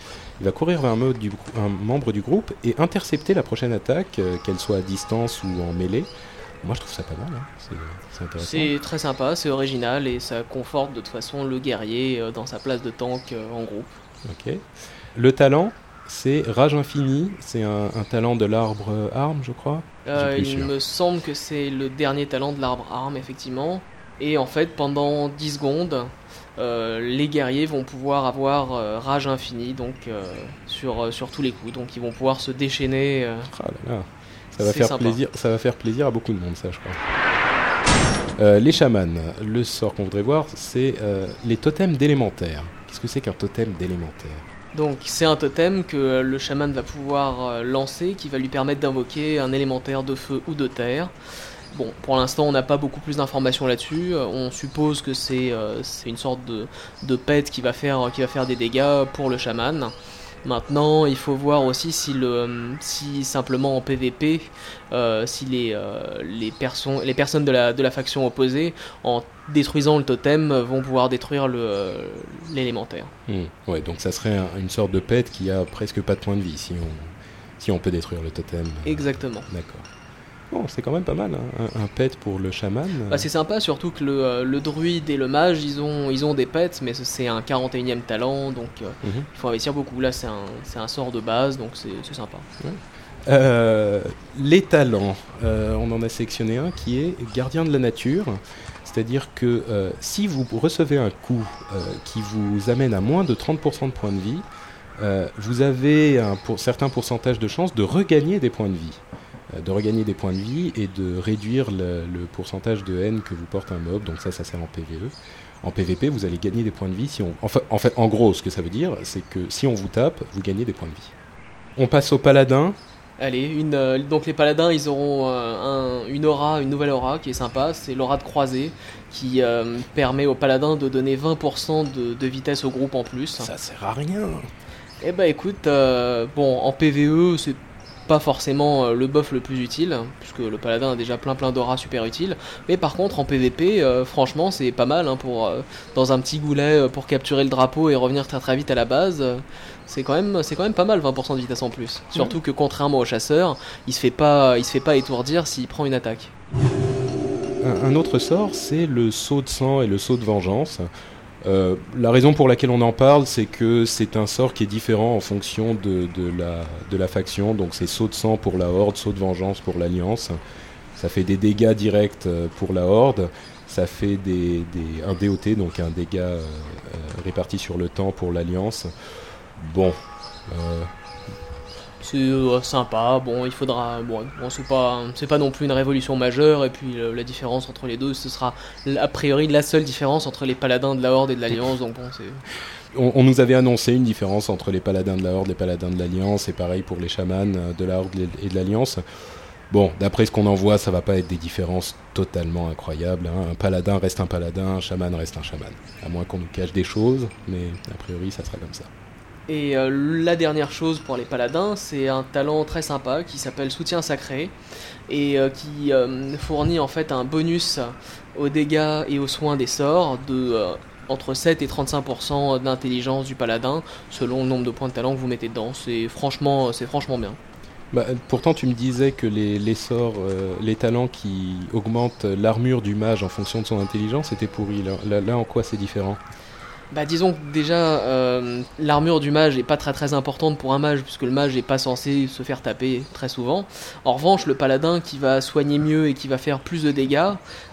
Il va courir vers un, membre du groupe et intercepter la prochaine attaque, euh, qu'elle soit à distance ou en mêlée. Moi, je trouve ça pas mal. Hein. C'est intéressant. C'est très sympa, c'est original et ça conforte de toute façon le guerrier dans sa place de tank en groupe. Ok. Le talent, c'est Rage Infini, c'est un, talent de l'arbre arme, je crois. Euh, il me semble que c'est le dernier talent de l'arbre arme, effectivement. Et en fait, pendant 10 secondes, euh, les guerriers vont pouvoir avoir euh, Rage Infini donc, sur, sur tous les coups. Donc ils vont pouvoir se déchaîner. Ah ça, va faire plaisir, ça va faire plaisir à beaucoup de monde, ça, je crois. les chamans, le sort qu'on voudrait voir, c'est les totems d'élémentaire. Qu'est-ce que c'est qu'un totem d'élémentaire? Donc c'est un totem que le chaman va pouvoir euh, lancer qui va lui permettre d'invoquer un élémentaire de feu ou de terre. bon, pour l'instant, on n'a pas beaucoup plus d'informations là-dessus. Euh, on suppose que c'est euh, une sorte de, de pet qui va, faire, qui va faire des dégâts pour le chaman. Maintenant, il faut voir aussi si, le, si simplement en PVP, euh, si les, euh, les, perso- les personnes de la, de la faction opposée, en détruisant le totem, vont pouvoir détruire euh, l'élémentaire. Hmm. Ouais, donc ça serait un- une sorte de pet qui a presque pas de points de vie si on, si on peut détruire le totem. Exactement. D'accord. Bon, c'est quand même pas mal, hein, un, un pet pour le chaman. Bah, c'est sympa, surtout que le, euh, le druide et le mage, ils ont, ils ont des pets, mais c'est un 41ème talent, donc euh, Mhm. il faut investir beaucoup. Là, c'est un, un sort de base, donc c'est sympa. Euh, les talents, Euh, on en a sélectionné un qui est gardien de la nature. C'est-à-dire que euh, si vous recevez un coup euh, qui vous amène à moins de 30% de points de vie, euh, vous avez un pour, certain pourcentage de chances de regagner des points de vie. Euh, de regagner des points de vie et de réduire le, le pourcentage de haine que vous porte un mob. Donc ça, ça sert en PvE. En PvP, vous allez gagner des points de vie si on... Enfin, en fait, en gros, ce que ça veut dire, c'est que si on vous tape, vous gagnez des points de vie. On passe au paladin. Allez, une, euh, donc les paladins, ils auront euh, un- une aura, une nouvelle aura qui est sympa, c'est l'aura de croisée, qui euh, permet aux paladins de donner 20% de, de vitesse au groupe en plus. Ça sert à rien. Eh bah écoute, euh, bon, en PVE, c'est pas forcément euh, le buff le plus utile, puisque le paladin a déjà plein plein d'aura super utile. Mais par contre, en PVP, euh, franchement, c'est pas mal hein, pour euh, dans un petit goulet pour capturer le drapeau et revenir très très vite à la base. c'est quand même, c'est quand même pas mal 20% de vitesse en plus. Surtout que contrairement au chasseur, il se fait pas, il se fait pas étourdir s'il prend une attaque. Un, un autre sort, c'est le saut de sang et le saut de vengeance. Euh, la raison pour laquelle on en parle, c'est que c'est un sort qui est différent en fonction de, la, faction. Donc c'est saut de sang pour la Horde, saut de vengeance pour l'Alliance. Ça fait des dégâts directs euh, pour la Horde. Ça fait des, un DOT, donc un dégât euh, réparti sur le temps pour l'Alliance. Bon. C'est euh, sympa. Bon, il faudra. Bon, c'est pas, c'est pas non plus une révolution majeure. Et puis la différence entre les deux, ce sera a priori la seule différence entre les paladins de la Horde et de l'Alliance. Donc bon, on, nous avait annoncé une différence entre les paladins de la Horde, les paladins de l'Alliance, et pareil pour les chamans euh, de la Horde et de l'Alliance. Bon, d'après ce qu'on en voit, ça va pas être des différences totalement incroyables. hein. Un paladin reste un paladin, un chaman reste un chaman. À moins qu'on nous cache des choses, mais a priori, ça sera comme ça. Et euh, la dernière chose pour les paladins, c'est un talent très sympa qui s'appelle Soutien Sacré et euh, qui euh, fournit en fait un bonus aux dégâts et aux soins des sorts de entre 7 et 35% d'intelligence du paladin selon le nombre de points de talent que vous mettez dedans. C'est franchement, c'est franchement bien. Bah, pourtant, tu me disais que les, sorts, les talents qui augmentent l'armure du mage en fonction de son intelligence étaient pourris. Là, en quoi c'est différent? Bah disons que déjà euh, l'armure du mage est pas très très importante pour un mage puisque le mage est pas censé se faire taper très souvent. En revanche le paladin qui va soigner mieux et qui va faire plus de dégâts,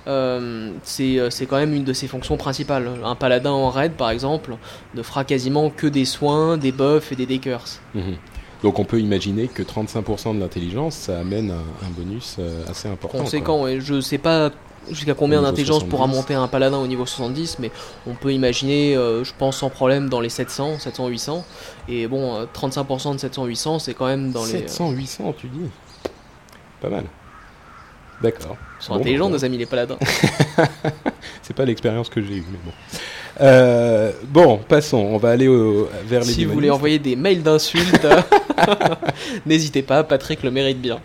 euh, c'est euh, c'est quand même une de ses fonctions principales. Un paladin en raid par exemple ne fera quasiment que des soins, des buffs et des decurs. Mhm. Donc on peut imaginer que 35% de l'intelligence, ça amène un, un bonus euh, assez important. Conséquent et je sais pas jusqu'à combien d'intelligence pourra 70. monter un paladin au niveau 70 mais on peut imaginer euh, je pense sans problème dans les 700 700 800 et bon euh, 35% de 700 800 c'est quand même dans les 700, 800, tu dis? Pas mal. D'accord. Ils sont Bon, intelligents, nos amis les paladins. C'est pas l'expérience que j'ai eue, mais bon. Euh, bon, passons. On va aller au- vers les si vous voulez envoyer des mails d'insultes, n'hésitez pas, Patrick le mérite bien.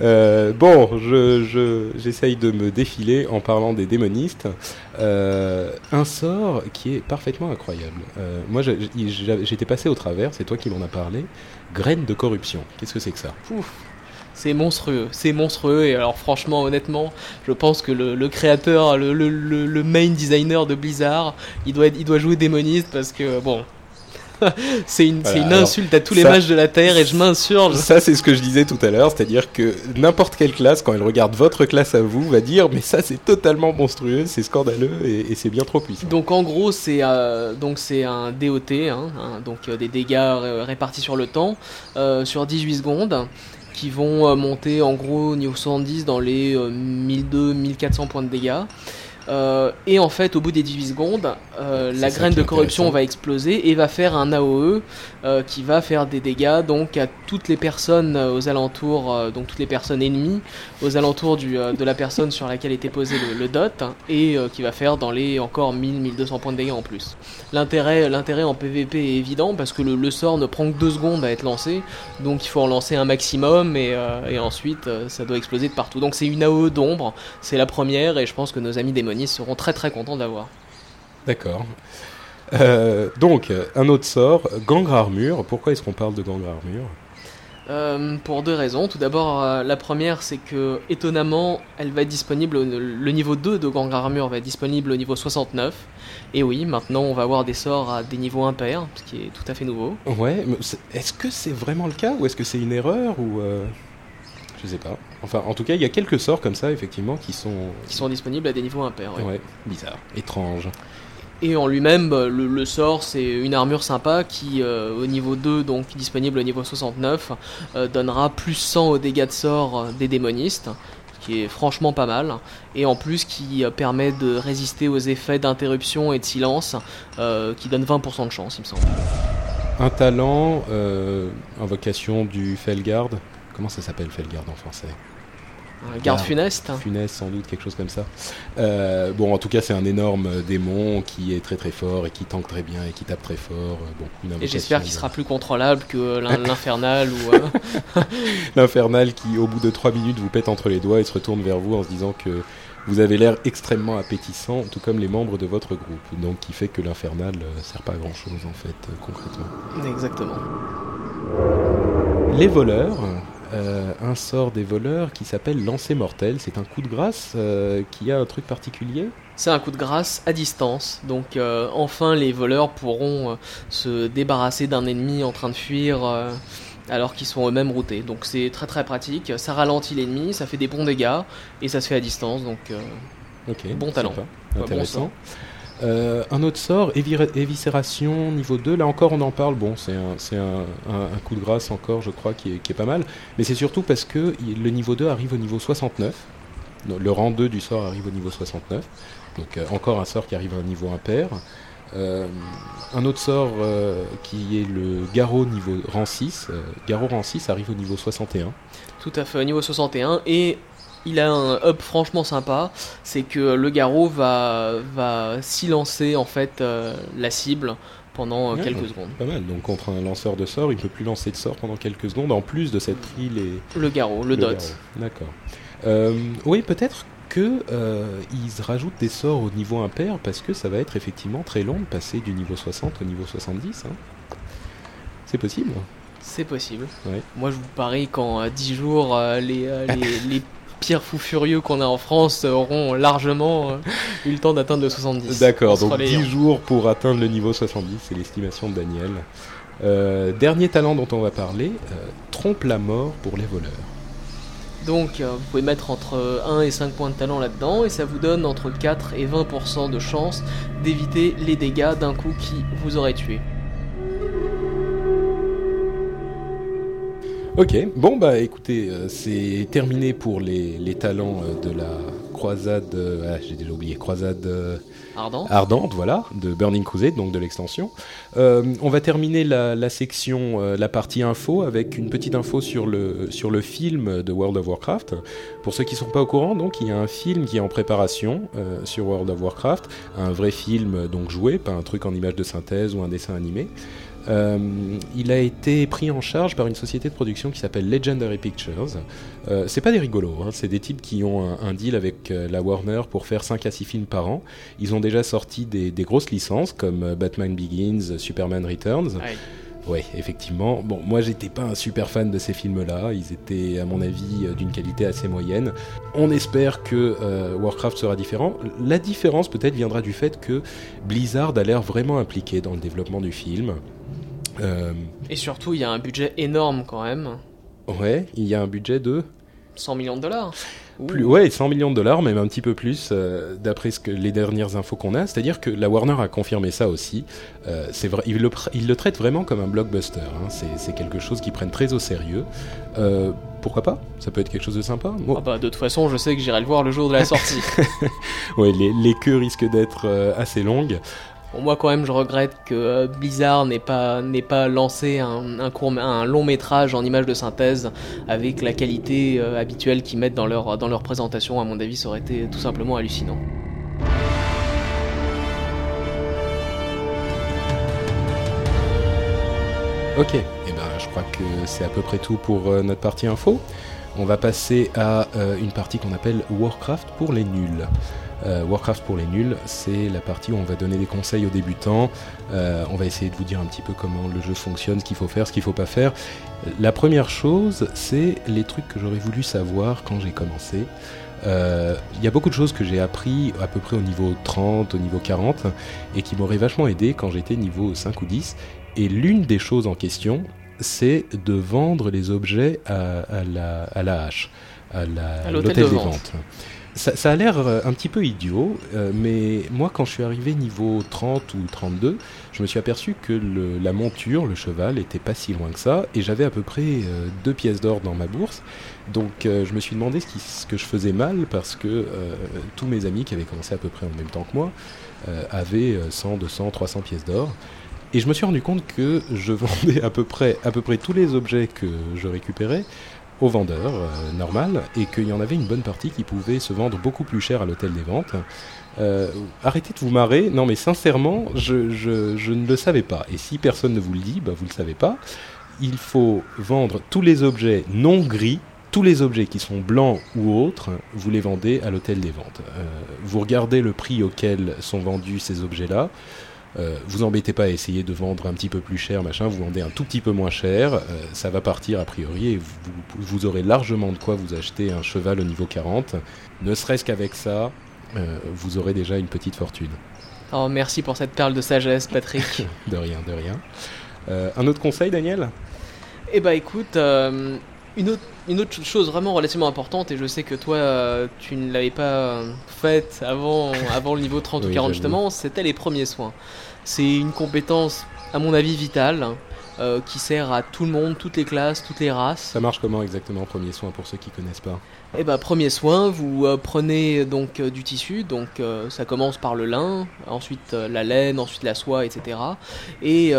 Euh, bon, je, je- j'essaye de me défiler en parlant des démonistes. Euh, un sort qui est parfaitement incroyable. Euh, moi, j'étais passé au travers, c'est toi qui m'en as parlé. Graine de corruption. Qu'est-ce que c'est que ça? C'est monstrueux, c'est monstrueux. Et alors, franchement, honnêtement, je pense que le, créateur, le, le- main designer de Blizzard, il doit, il doit jouer démoniste parce que, bon. c'est une, c'est Voilà, une alors, insulte à tous les mages de la Terre et je m'insurge. Ça, c'est ce que je disais tout à l'heure, c'est-à-dire que n'importe quelle classe, quand elle regarde votre classe à vous, va dire mais ça c'est totalement monstrueux, c'est scandaleux et, et c'est bien trop puissant. Donc en gros c'est euh, un DOT, hein, hein, donc euh, des dégâts euh, répartis sur le temps, euh, sur 18 secondes, qui vont monter en gros au niveau 70 dans les 1200-1400 points de dégâts. Euh, et en fait, au bout des 18 secondes, euh, la graine de corruption va exploser et va faire un AOE euh, qui va faire des dégâts donc à toutes les personnes aux alentours, donc toutes les personnes ennemies aux alentours du, de la personne sur laquelle était posé le, le dot hein, et qui va faire dans les encore 1000-1200 points de dégâts en plus. L'intérêt, l'intérêt en PvP est évident parce que le, le sort ne prend que 2 secondes à être lancé, donc il faut en lancer un maximum et, et ensuite ça doit exploser de partout. Donc c'est une AOE d'ombre, c'est la première et je pense que nos amis seront très très contents d'avoir. D'accord. Euh, donc, un autre sort, Gangre Armure. Pourquoi est-ce qu'on parle de Gangre Armure? Euh, pour deux raisons. Tout d'abord, euh, la première, c'est que étonnamment, elle va être disponible. au- Le niveau 2 de Gangra Armure va être disponible au niveau 69. Et oui, maintenant, on va avoir des sorts à des niveaux impairs, ce qui est tout à fait nouveau. Ouais, est-ce que c'est vraiment le cas ou est-ce que c'est une erreur ou euh, je sais pas. Enfin, en tout cas, il y a quelques sorts comme ça effectivement qui sont Qui sont disponibles à des niveaux impairs. ouais. ouais, bizarres, étranges. Et en lui-même, bah, le, le sort, c'est une armure sympa qui, euh, au niveau 2, donc disponible au niveau 69, euh, donnera plus 100 aux dégâts de sort euh, des démonistes, ce qui est franchement pas mal. Et en plus, qui euh, permet de résister aux effets d'interruption et de silence, qui donne 20% de chance, il me semble. Un talent, euh, invocation du Felgard. Comment ça s'appelle Felgard en français Un garde funeste. Funeste sans doute, quelque chose comme ça. Euh, bon, en tout cas, c'est un énorme démon qui est très très fort et qui tank très bien et qui tape très fort. Euh, Bon, Et j'espère qu'il sera plus contrôlable que l'in- l'infernal ou. euh, L'infernal qui, au bout de 3 minutes, vous pète entre les doigts et se retourne vers vous en se disant que vous avez l'air extrêmement appétissant, tout comme les membres de votre groupe. Donc, qui fait que l'infernal euh, sert pas à grand chose en fait, concrètement. Exactement. Les voleurs. Euh, un sort des voleurs qui s'appelle lancer mortel. C'est un coup de grâce euh, qui a un truc particulier? C'est un coup de grâce à distance, donc euh, enfin les voleurs pourront se débarrasser d'un ennemi en train de fuir alors qu'ils sont eux-mêmes routés. Donc c'est très très pratique, ça ralentit l'ennemi, ça fait des bons dégâts et ça se fait à distance, donc. Bon talent. Intéressant. Euh, un autre sort, évi- éviscération niveau 2, là encore on en parle, bon c'est un, coup de grâce encore je crois qui est, pas mal, mais c'est surtout parce que le niveau 2 arrive au niveau 69, Non, le rang 2 du sort arrive au niveau 69, donc euh, encore un sort qui arrive à un niveau impair. Euh, un autre sort qui est le Garrot niveau rang 6, euh, Garrot rang 6 arrive au niveau 61. tout à fait au niveau 61 et il a un up franchement sympa, c'est que le garrot va, va silencer en fait euh, la cible pendant euh, quelques secondes. Pas mal, donc contre un lanceur de sort, il peut plus lancer de sort pendant quelques secondes, en plus de cette trille et, Le garrot, le, dot. D'accord. Euh, oui, peut-être que euh, ils rajoutent des sorts au niveau impair parce que ça va être effectivement très long de passer du niveau 60 au niveau 70. hein. C'est possible? C'est possible. Ouais. Moi, je vous parie qu'en euh, 10 jours, les, les, les pires fous furieux qu'on a en France auront largement euh, eu le temps d'atteindre le 70. D'accord, donc relayant. 10 jours pour atteindre le niveau 70, c'est l'estimation de Daniel. Euh, dernier talent dont on va parler, euh, trompe la mort pour les voleurs. Donc, euh, vous pouvez mettre entre 1 et 5 points de talent là-dedans, et ça vous donne entre 4 et 20% de chance d'éviter les dégâts d'un coup qui vous aurait tué. Ok, bon bah écoutez, euh, c'est terminé pour les, les talents euh, de la croisade, euh, ah, j'ai déjà oublié, croisade euh, Ardent ardente, voilà, de Burning Crusade, donc de l'extension. Euh, on va terminer la, la section, euh, la partie info, avec une petite info sur le, sur le film de World of Warcraft. Pour ceux qui ne sont pas au courant, donc il y a un film qui est en préparation euh, sur World of Warcraft, un vrai film donc joué, pas un truc en image de synthèse ou un dessin animé. Euh, il a été pris en charge par une société de production qui s'appelle Legendary Pictures. Euh, c'est pas des rigolos, hein, c'est des types qui ont un, un deal avec euh, la Warner pour faire 5 à 6 films par an. Ils ont déjà sorti des, des grosses licences comme euh, Batman Begins, Superman Returns. Ouais. Ouais, effectivement. Bon, moi j'étais pas un super fan de ces films-là. Ils étaient, à mon avis, d'une qualité assez moyenne. On espère que euh, Warcraft sera différent. La différence peut-être viendra du fait que Blizzard a l'air vraiment impliqué dans le développement du film. Euh, Et surtout, il y a un budget énorme quand même. ouais, il y a un budget de. 100 millions de dollars. Plus, ouais, 100 millions de dollars, même un petit peu plus, euh, d'après ce que les dernières infos qu'on a. C'est-à-dire que la Warner a confirmé ça aussi. Euh, c'est vrai, ils le, traitent vraiment comme un blockbuster. Hein. C'est quelque chose qu'ils prennent très au sérieux. Euh, pourquoi pas? Ça peut être quelque chose de sympa. Ah bah, de toute façon, je sais que j'irai le voir le jour de la sortie. ouais, les, les queues risquent d'être assez longues moi, quand même, je regrette que euh, Blizzard n'ait pas, pas lancé un, un, long métrage en images de synthèse avec la qualité euh, habituelle qu'ils mettent dans leur, dans leur présentation. À mon avis, ça aurait été tout simplement hallucinant. Ok, et eh ben, je crois que c'est à peu près tout pour euh, notre partie info. On va passer à une partie qu'on appelle Warcraft pour les nuls. Euh, Warcraft pour les nuls, c'est la partie où on va donner des conseils aux débutants. Euh, on va essayer de vous dire un petit peu comment le jeu fonctionne, ce qu'il faut faire, ce qu'il ne faut pas faire. La première chose, c'est les trucs que j'aurais voulu savoir quand j'ai commencé. Il euh, y a beaucoup de choses que j'ai appris à peu près au niveau 30, au niveau 40, et qui m'auraient vachement aidé quand j'étais niveau 5 ou 10. Et l'une des choses en question, c'est de vendre les objets à, la, à la hache, à l'hôtel des ventes. Ça, a l'air euh, un petit peu idiot, euh, mais moi quand je suis arrivé niveau 30 ou 32, je me suis aperçu que la monture, le cheval, était pas si loin que ça, et j'avais à peu près euh, deux pièces d'or dans ma bourse. Donc je me suis demandé ce, que je faisais mal, parce que tous mes amis qui avaient commencé à peu près en même temps que moi avaient 100, 200, 300 pièces d'or. Et je me suis rendu compte que je vendais à peu près, à peu près tous les objets que je récupérais vendeurs euh, normal et qu'il y en avait une bonne partie qui pouvait se vendre beaucoup plus cher à l'hôtel des ventes. Euh, arrêtez de vous marrer, non mais sincèrement, je, je, ne le savais pas. Et si personne ne vous le dit, bah, vous ne le savez pas. Il faut vendre tous les objets non gris tous les objets qui sont blancs ou autres, vous les vendez à l'hôtel des ventes. Euh, vous regardez le prix auquel sont vendus ces objets-là. Euh, vous embêtez pas à essayer de vendre un petit peu plus cher, machin, vous vendez un tout petit peu moins cher, euh, ça va partir a priori et vous, aurez largement de quoi vous acheter un cheval au niveau 40. Ne serait-ce qu'avec ça, euh, vous aurez déjà une petite fortune. Oh, merci pour cette perle de sagesse, Patrick. de rien, de rien. un autre conseil, Daniel? Eh bah écoute, une autre, une autre chose vraiment relativement importante, et je sais que toi, tu ne l'avais pas faite avant, avant le niveau 30 ou 40 justement, c'était les premiers soins. C'est une compétence, à mon avis, vitale. Euh, qui sert à tout le monde, toutes les classes, toutes les races. Ça marche comment exactement, premier soin, pour ceux qui connaissent pas? Eh ben, premier soin, vous euh, prenez donc euh, du tissu, donc euh, ça commence par le lin, ensuite la laine, ensuite la soie, etc. Et,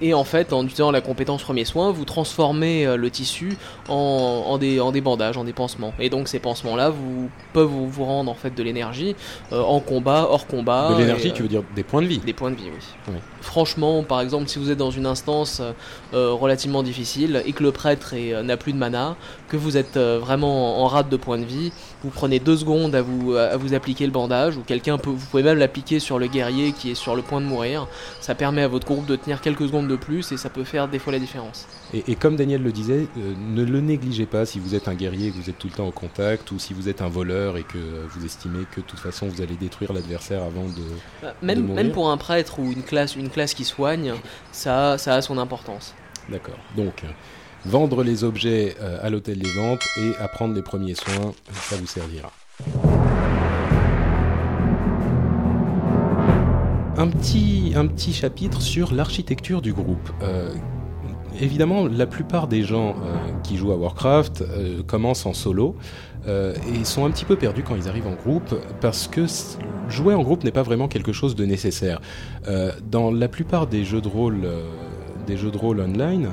et en fait, en utilisant la compétence premier soin, vous transformez le tissu en, en, des, en des bandages, en des pansements. Et donc ces pansements-là vous, peuvent vous, vous rendre en fait de l'énergie en combat, hors combat. De l'énergie, tu veux dire des points de vie Des points de vie, oui. Franchement, par exemple, si vous êtes dans une instance relativement difficile et que le prêtre n'a plus de mana, que vous êtes vraiment en de points de vie, vous prenez deux secondes à vous, à vous appliquer le bandage, ou quelqu'un peut, vous pouvez même l'appliquer sur le guerrier qui est sur le point de mourir. Ça permet à votre groupe de tenir quelques secondes de plus et ça peut faire des fois la différence. Et, comme Daniel le disait, euh, ne le négligez pas si vous êtes un guerrier et que vous êtes tout le temps en contact, ou si vous êtes un voleur et que vous estimez que de toute façon vous allez détruire l'adversaire avant de, bah, même, Même pour un prêtre ou une classe, une classe qui soigne, ça, ça a son importance. D'accord. Donc, vendre les objets euh, à l'hôtel des ventes et apprendre les premiers soins, ça vous servira. Un petit, chapitre sur l'architecture du groupe. Euh, évidemment, la plupart des gens euh, qui jouent à Warcraft commencent en solo et sont un petit peu perdus quand ils arrivent en groupe parce que jouer en groupe n'est pas vraiment quelque chose de nécessaire. dans la plupart des jeux de rôle, des jeux de rôle online,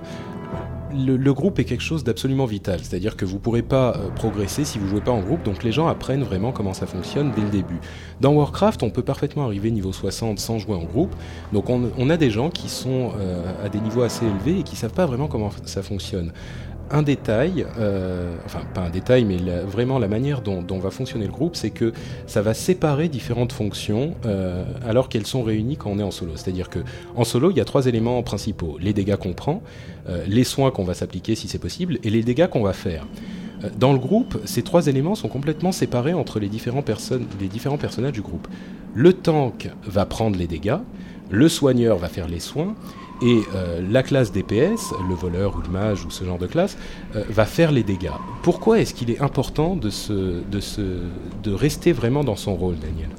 le, groupe est quelque chose d'absolument vital, c'est-à-dire que vous ne pourrez pas euh, progresser si vous jouez pas en groupe, donc les gens apprennent vraiment comment ça fonctionne dès le début. Dans Warcraft, on peut parfaitement arriver niveau 60 sans jouer en groupe, donc on, a des gens qui sont euh, à des niveaux assez élevés et qui savent pas vraiment comment ça fonctionne un détail, euh, enfin pas un détail, mais vraiment la manière dont, va fonctionner le groupe, c'est que ça va séparer différentes fonctions euh, alors qu'elles sont réunies quand on est en solo. C'est-à-dire que en solo, il y a trois éléments principaux les dégâts qu'on prend, euh, les soins qu'on va s'appliquer si c'est possible, et les dégâts qu'on va faire. Dans le groupe, ces trois éléments sont complètement séparés entre les différents, personnes, les différents personnages du groupe. Le tank va prendre les dégâts, le soigneur va faire les soins, Et la classe DPS, le voleur ou le mage ou ce genre de classe, va faire les dégâts. Pourquoi est-ce qu'il est important de rester vraiment dans son rôle, Daniel?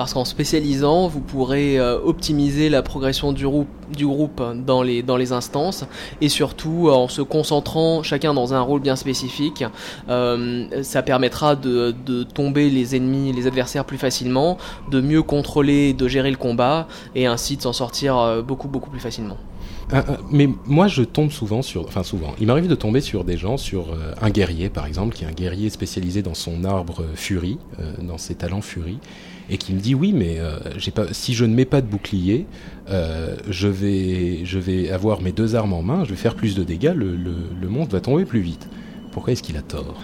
Parce qu'en spécialisant, vous pourrez euh, optimiser la progression du, groupe dans les, instances et surtout en se concentrant chacun dans un rôle bien spécifique, euh, ça permettra de, tomber les ennemis, les adversaires plus facilement, de mieux contrôler, de gérer le combat et ainsi de s'en sortir euh, beaucoup beaucoup plus facilement. Mais moi, je tombe souvent sur, enfin souvent, il m'arrive de tomber sur des gens, sur un guerrier par exemple, qui est un guerrier spécialisé dans son arbre furie, dans ses talents furie, et qui me dit oui, mais euh, si je ne mets pas de bouclier, euh, je, vais, avoir mes deux armes en main, je vais faire plus de dégâts, le, le, le monde va tomber plus vite. Pourquoi est-ce qu'il a tort?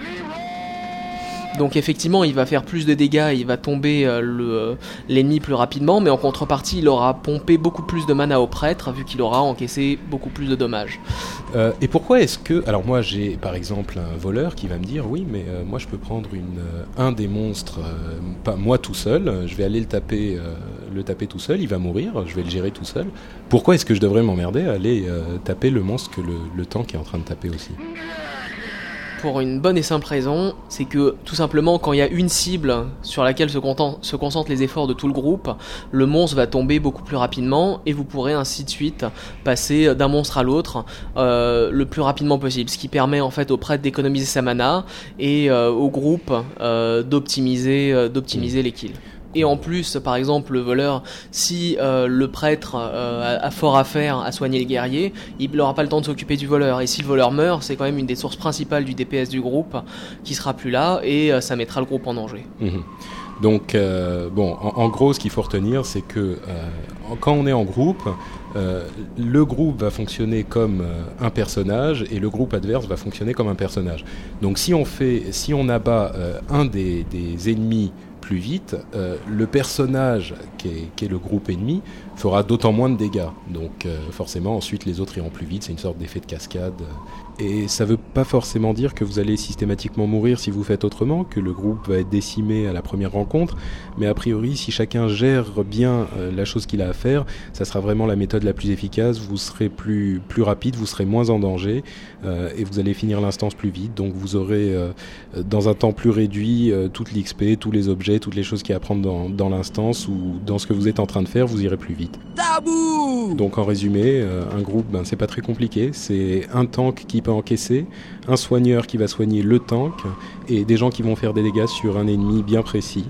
Donc effectivement, il va faire plus de dégâts, il va tomber euh, euh, l'ennemi plus rapidement, mais en contrepartie, il aura pompé beaucoup plus de mana au prêtre, vu qu'il aura encaissé beaucoup plus de dommages. Euh, et pourquoi est-ce que... Alors moi, j'ai par exemple un voleur qui va me dire, oui, mais moi je peux prendre un des monstres, moi tout seul, je vais aller le taper, le taper tout seul, il va mourir, je vais le gérer tout seul. Pourquoi est-ce que je devrais m'emmerder à aller taper le monstre que le, le tank est en train de taper aussi? Pour une bonne et simple raison, c'est que tout simplement quand il y a une cible sur laquelle se, se concentrent les efforts de tout le groupe, le monstre va tomber beaucoup plus rapidement et vous pourrez ainsi de suite passer d'un monstre à l'autre euh, le plus rapidement possible, ce qui permet en fait au prêtre d'économiser sa mana et euh, au groupe euh, d'optimiser d'optimiser les kills. Et en plus, par exemple, le voleur, si euh, le prêtre euh, a, fort à faire à soigner les guerriers, il n'aura pas le temps de s'occuper du voleur. Et si le voleur meurt, c'est quand même une des sources principales du DPS du groupe qui sera plus là et euh, ça mettra le groupe en danger. Mhm. Donc, bon, en, gros, ce qu'il faut retenir, c'est que quand on est en groupe, le groupe va fonctionner comme un personnage et le groupe adverse va fonctionner comme un personnage. Donc, si on fait, si on abat un des ennemis plus vite, euh, le personnage qui est, le groupe ennemi fera d'autant moins de dégâts. Donc euh, forcément, ensuite les autres iront plus vite, c'est une sorte d'effet de cascade. Et ça ne veut pas forcément dire que vous allez systématiquement mourir si vous faites autrement, que le groupe va être décimé à la première rencontre, mais a priori, si chacun gère bien euh, la chose qu'il a à faire, ça sera vraiment la méthode la plus efficace, vous serez plus, plus rapide, vous serez moins en danger, euh, et vous allez finir l'instance plus vite, donc vous aurez dans un temps plus réduit toute l'XP, tous les objets, toutes les choses qui à prendre dans l'instance ou dans ce que vous êtes en train de faire, vous irez plus vite. Tabou Donc en résumé, un groupe, ben, c'est pas très compliqué, c'est un tank qui encaisser, un soigneur qui va soigner le tank et des gens qui vont faire des dégâts sur un ennemi bien précis.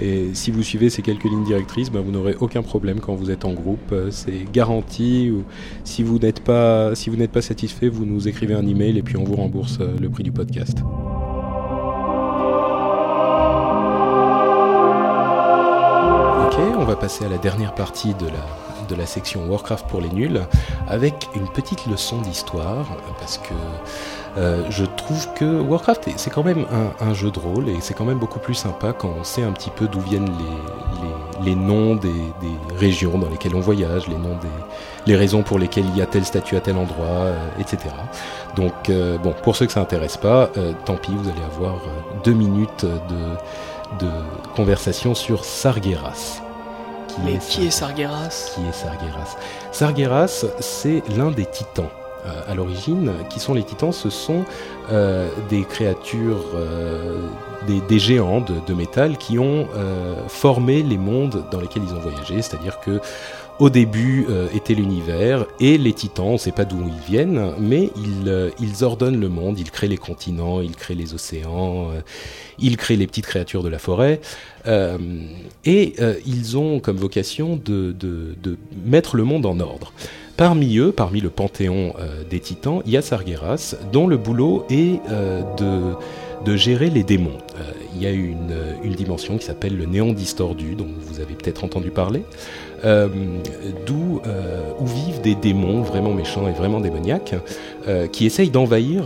Et si vous suivez ces quelques lignes directrices, ben, vous n'aurez aucun problème quand vous êtes en groupe. Euh, c'est garanti. Ou si vous n'êtes pas, si vous n'êtes pas satisfait, vous nous écrivez un email et puis on vous rembourse euh, le prix du podcast. On va passer à la dernière partie de la section Warcraft pour les nuls avec une petite leçon d'histoire parce que euh, je trouve que Warcraft c'est quand même un, jeu de rôle et c'est quand même beaucoup plus sympa quand on sait un petit peu d'où viennent les, noms des, régions dans lesquelles on voyage, les noms des raisons pour lesquelles il y a tel statut à tel endroit, euh, etc. Donc euh, bon, pour ceux que ça intéresse pas, tant pis, vous allez avoir deux minutes de, de conversation sur Sargeras. Mais qui est Sargeras Qui est Sargeras Sargeras, c'est l'un des titans. Euh, à l'origine, qui sont les titans? Ce sont euh, des créatures, euh, des, géants de, métal qui ont formé les mondes dans lesquels ils ont voyagé. C'est-à-dire que au début était l'univers et les titans, on ne sait pas d'où ils viennent, mais ils, ils, ordonnent le monde, ils créent les continents, ils créent les océans, ils créent les petites créatures de la forêt. Euh, et euh, ils ont comme vocation de, mettre le monde en ordre. Parmi eux, parmi le panthéon euh, des titans, il y a Sargeras, dont le boulot est de, gérer les démons. il y a une, une dimension qui s'appelle le néant distordu, dont vous avez peut-être entendu parler. Euh, d'où euh, où vivent des démons vraiment méchants et vraiment démoniaques euh, qui essayent d'envahir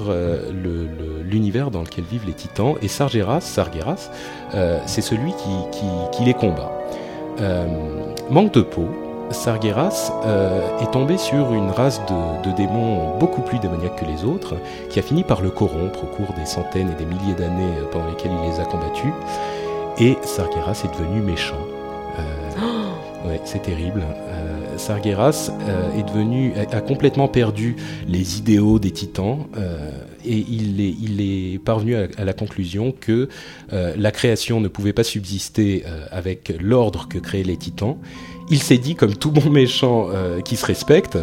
l'univers dans lequel vivent les titans. Et Sargeras, Sargeras c'est celui qui, les combat. manque de peau, Sargeras est tombé sur une race de, de, démons beaucoup plus démoniaques que les autres, qui a fini par le corrompre au cours des centaines et des milliers d'années pendant lesquelles il les a combattus. Et Sargeras est devenu méchant. C'est terrible. Euh, Sargeras est devenu, a, complètement perdu les idéaux des titans et il est, parvenu à, la conclusion que la création ne pouvait pas subsister avec l'ordre que créaient les titans il s'est dit, comme tout bon méchant euh, qui se respecte,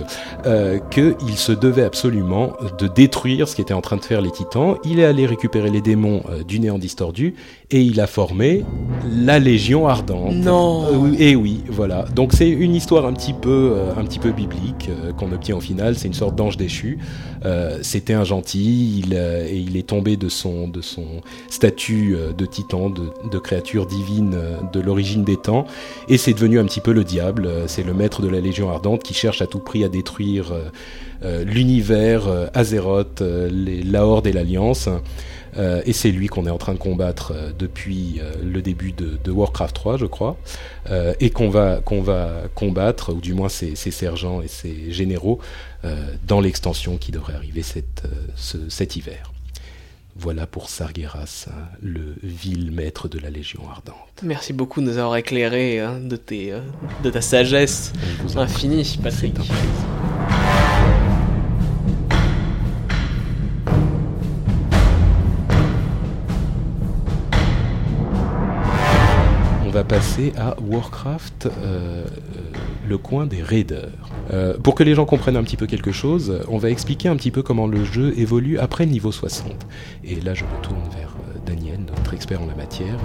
euh, qu'il se devait absolument de détruire ce qui était en train de faire les titans. Il est allé récupérer les démons euh, du néant distordu et il a formé la Légion ardente. Non. Euh, et oui, voilà. Donc c'est une histoire un petit peu, un petit peu biblique qu'on obtient au final. C'est une sorte d'ange déchu. C'était un gentil il, et il est tombé de son, de son statut de titan, de, de créature divine de l'origine des temps, et c'est devenu un petit peu le diable, euh, c'est le maître de la Légion ardente qui cherche à tout prix à détruire euh, euh, l'univers, Azeroth, la Horde et l'Alliance. Et c'est lui qu'on est en train de combattre depuis le début de, Warcraft 3, je crois, et qu'on va, qu'on va combattre, ou du moins ses, sergents et ses généraux, dans l'extension qui devrait arriver cet hiver. Voilà pour Sargeras, hein, le vil maître de la Légion ardente. Merci beaucoup de nous avoir éclairé hein, de, tes, euh, de ta sagesse infinie, Patrick. Va passer à Warcraft, euh, euh, le coin des raiders. Euh, pour que les gens comprennent un petit peu quelque chose, on va expliquer un petit peu comment le jeu évolue après le niveau 60. Et là, je me tourne vers Daniel, notre expert en la matière.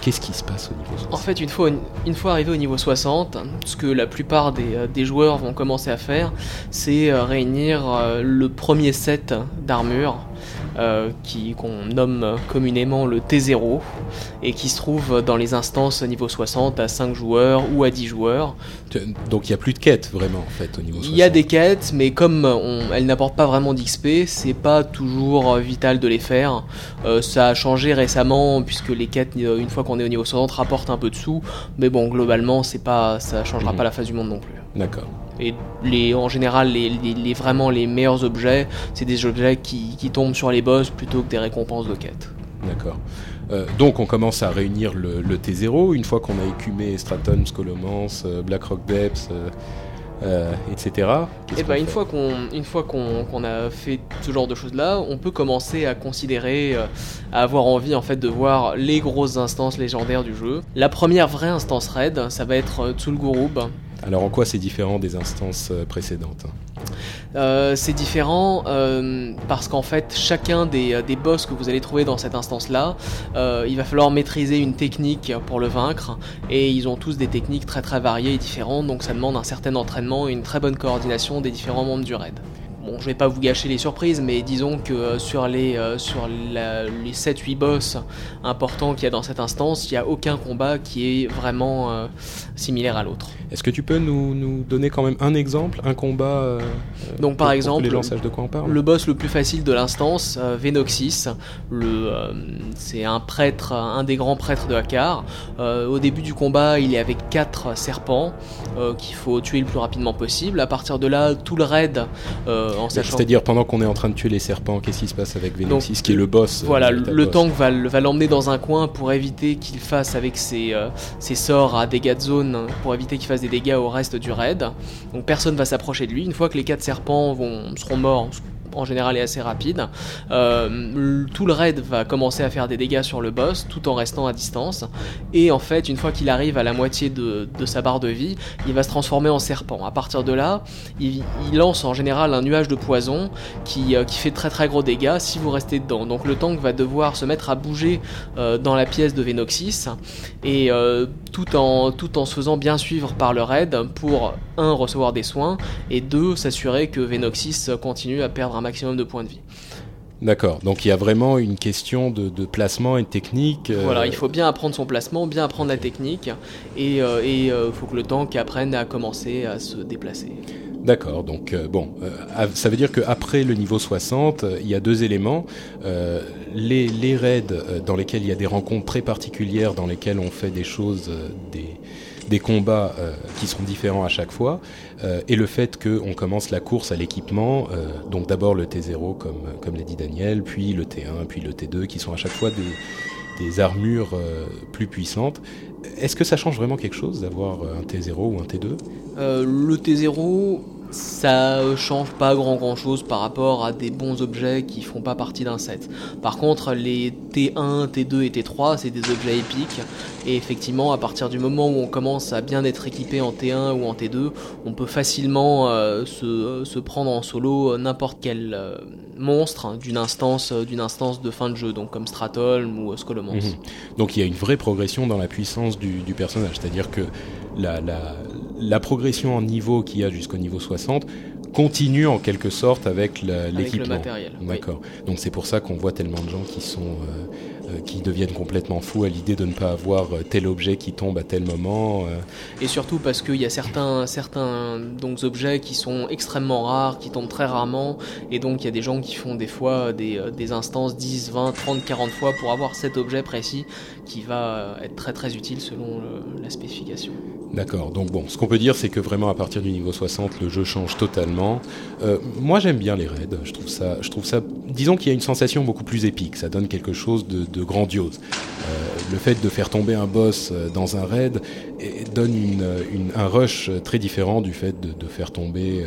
Qu'est-ce qui se passe au niveau 60 En fait, une fois, une fois arrivé au niveau 60, ce que la plupart des, des joueurs vont commencer à faire, c'est réunir le premier set d'armure qui qu'on nomme communément le T0 et qui se trouve dans les instances niveau 60 à 5 joueurs ou à 10 joueurs. Donc il n'y a plus de quêtes vraiment en fait au niveau 60. Il y a des quêtes, mais comme on, elles n'apportent pas vraiment d'XP, c'est pas toujours euh, vital de les faire. Euh, ça a changé récemment puisque les quêtes, une fois qu'on est au niveau 60, rapportent un peu de sous, mais bon globalement c'est pas, ça changera mhm. pas la face du monde non plus. D'accord. Et les, en général, les, les, vraiment les meilleurs objets, c'est des objets qui, qui, tombent sur les boss plutôt que des récompenses de quête. D'accord. Euh, donc on commence à réunir le, le T0 une fois qu'on a écumé Straton, Scolomance, euh, Blackrock Depths, euh, etc. Et bah, une, fois qu'on, une fois qu'on, a fait ce genre de choses là, on peut commencer à considérer, à avoir envie en fait de voir les grosses instances légendaires du jeu. La première vraie instance raid, ça va être Tsul'Gurub, alors en quoi c'est différent des instances euh, précédentes euh, c'est différent euh, parce qu'en fait chacun des, des, boss que vous allez trouver dans cette instance là il va falloir maîtriser une technique pour le vaincre et ils ont tous des techniques très très variées et différentes donc ça demande un certain entraînement et une très bonne coordination des différents membres du raid. Bon, je vais pas vous gâcher les surprises, mais disons que euh, sur les, euh, sur les 7-8 boss importants qu'il y a dans cette instance, il n'y a aucun combat qui est vraiment euh, similaire à l'autre. Est-ce que tu peux nous, nous, donner quand même un exemple, un combat Donc par exemple, les de quoi on parle? le boss le plus facile de l'instance, Venoxis, c'est un prêtre, un des grands prêtres de Hakar. au début du combat, il est avec 4 serpents qu'il faut tuer le plus rapidement possible. À partir de là, tout le raid c'est-à-dire pendant qu'on est en train de tuer les serpents, qu'est-ce qui se passe avec Venoxis, qui est le boss euh, Voilà, le tank va, l'emmener dans un coin pour éviter qu'il fasse avec ses, euh, ses, sorts à dégâts de zone, pour éviter qu'il fasse des dégâts au reste du raid. Donc personne va s'approcher de lui. Une fois que les quatre serpents vont, seront morts, en général est assez rapide. Euh, tout le raid va commencer à faire des dégâts sur le boss tout en restant à distance. Et en fait, une fois qu'il arrive à la moitié de, sa barre de vie, il va se transformer en serpent. À partir de là, il, lance en général un nuage de poison qui, euh, qui, fait très très gros dégâts si vous restez dedans. Donc le tank va devoir se mettre à bouger euh, dans la pièce de Venoxis et tout, en, se faisant bien suivre par le raid pour un recevoir des soins et deux s'assurer que Venoxis continue à perdre un maximum de points de vie. D'accord, donc il y a vraiment une question de, placement et de technique. Euh, voilà, il faut bien apprendre son placement, bien apprendre la technique, et il euh, euh, faut que le tank apprenne à commencer à se déplacer. D'accord, donc bon, ça veut dire qu'après le niveau 60, il y a deux éléments. les, les raids dans lesquels il y a des rencontres très particulières, dans lesquelles on fait des choses, des, des combats euh, qui sont différents à chaque fois, euh, et le fait qu'on commence la course à l'équipement, euh, donc d'abord le T0 comme, comme l'a dit Daniel, puis le T1, puis le T2, qui sont à chaque fois des, des armures plus puissantes. Est-ce que ça change vraiment quelque chose d'avoir un T0 ou un T2 Le T0, ça change pas grand grand chose par rapport à des bons objets qui font pas partie d'un set. Par contre, les T1, T2 et T3, c'est des objets épiques. Et effectivement, à partir du moment où on commence à bien être équipé en T1 ou en T2, on peut facilement euh, se, prendre en solo n'importe quel euh, monstre d'une instance, d'une instance de fin de jeu, donc comme Stratholm ou Skolomance. Mhm. Donc il y a une vraie progression dans la puissance du, personnage, c'est-à-dire que la progression en niveau qu'il y a jusqu'au niveau 60 continue en quelque sorte avec l'équipement. D'accord. Donc c'est pour ça qu'on voit tellement de gens qui sont euh, qui deviennent complètement fous à l'idée de ne pas avoir euh, tel objet qui tombe à tel moment. Euh. Et surtout parce qu'il y a certains, certains donc, objets qui sont extrêmement rares, qui tombent très rarement, et donc il y a des gens qui font des fois des, des instances 10, 20, 30, 40 fois pour avoir cet objet précis qui va être très très utile selon la spécification. D'accord, donc bon, ce qu'on peut dire c'est que vraiment à partir du niveau 60 le jeu change totalement. moi j'aime bien les raids, je trouve ça, je trouve ça, disons qu'il y a une sensation beaucoup plus épique, ça donne quelque chose de de grandiose. Euh, le fait de faire tomber un boss euh, dans un raid donne un rush très différent du fait de, faire tomber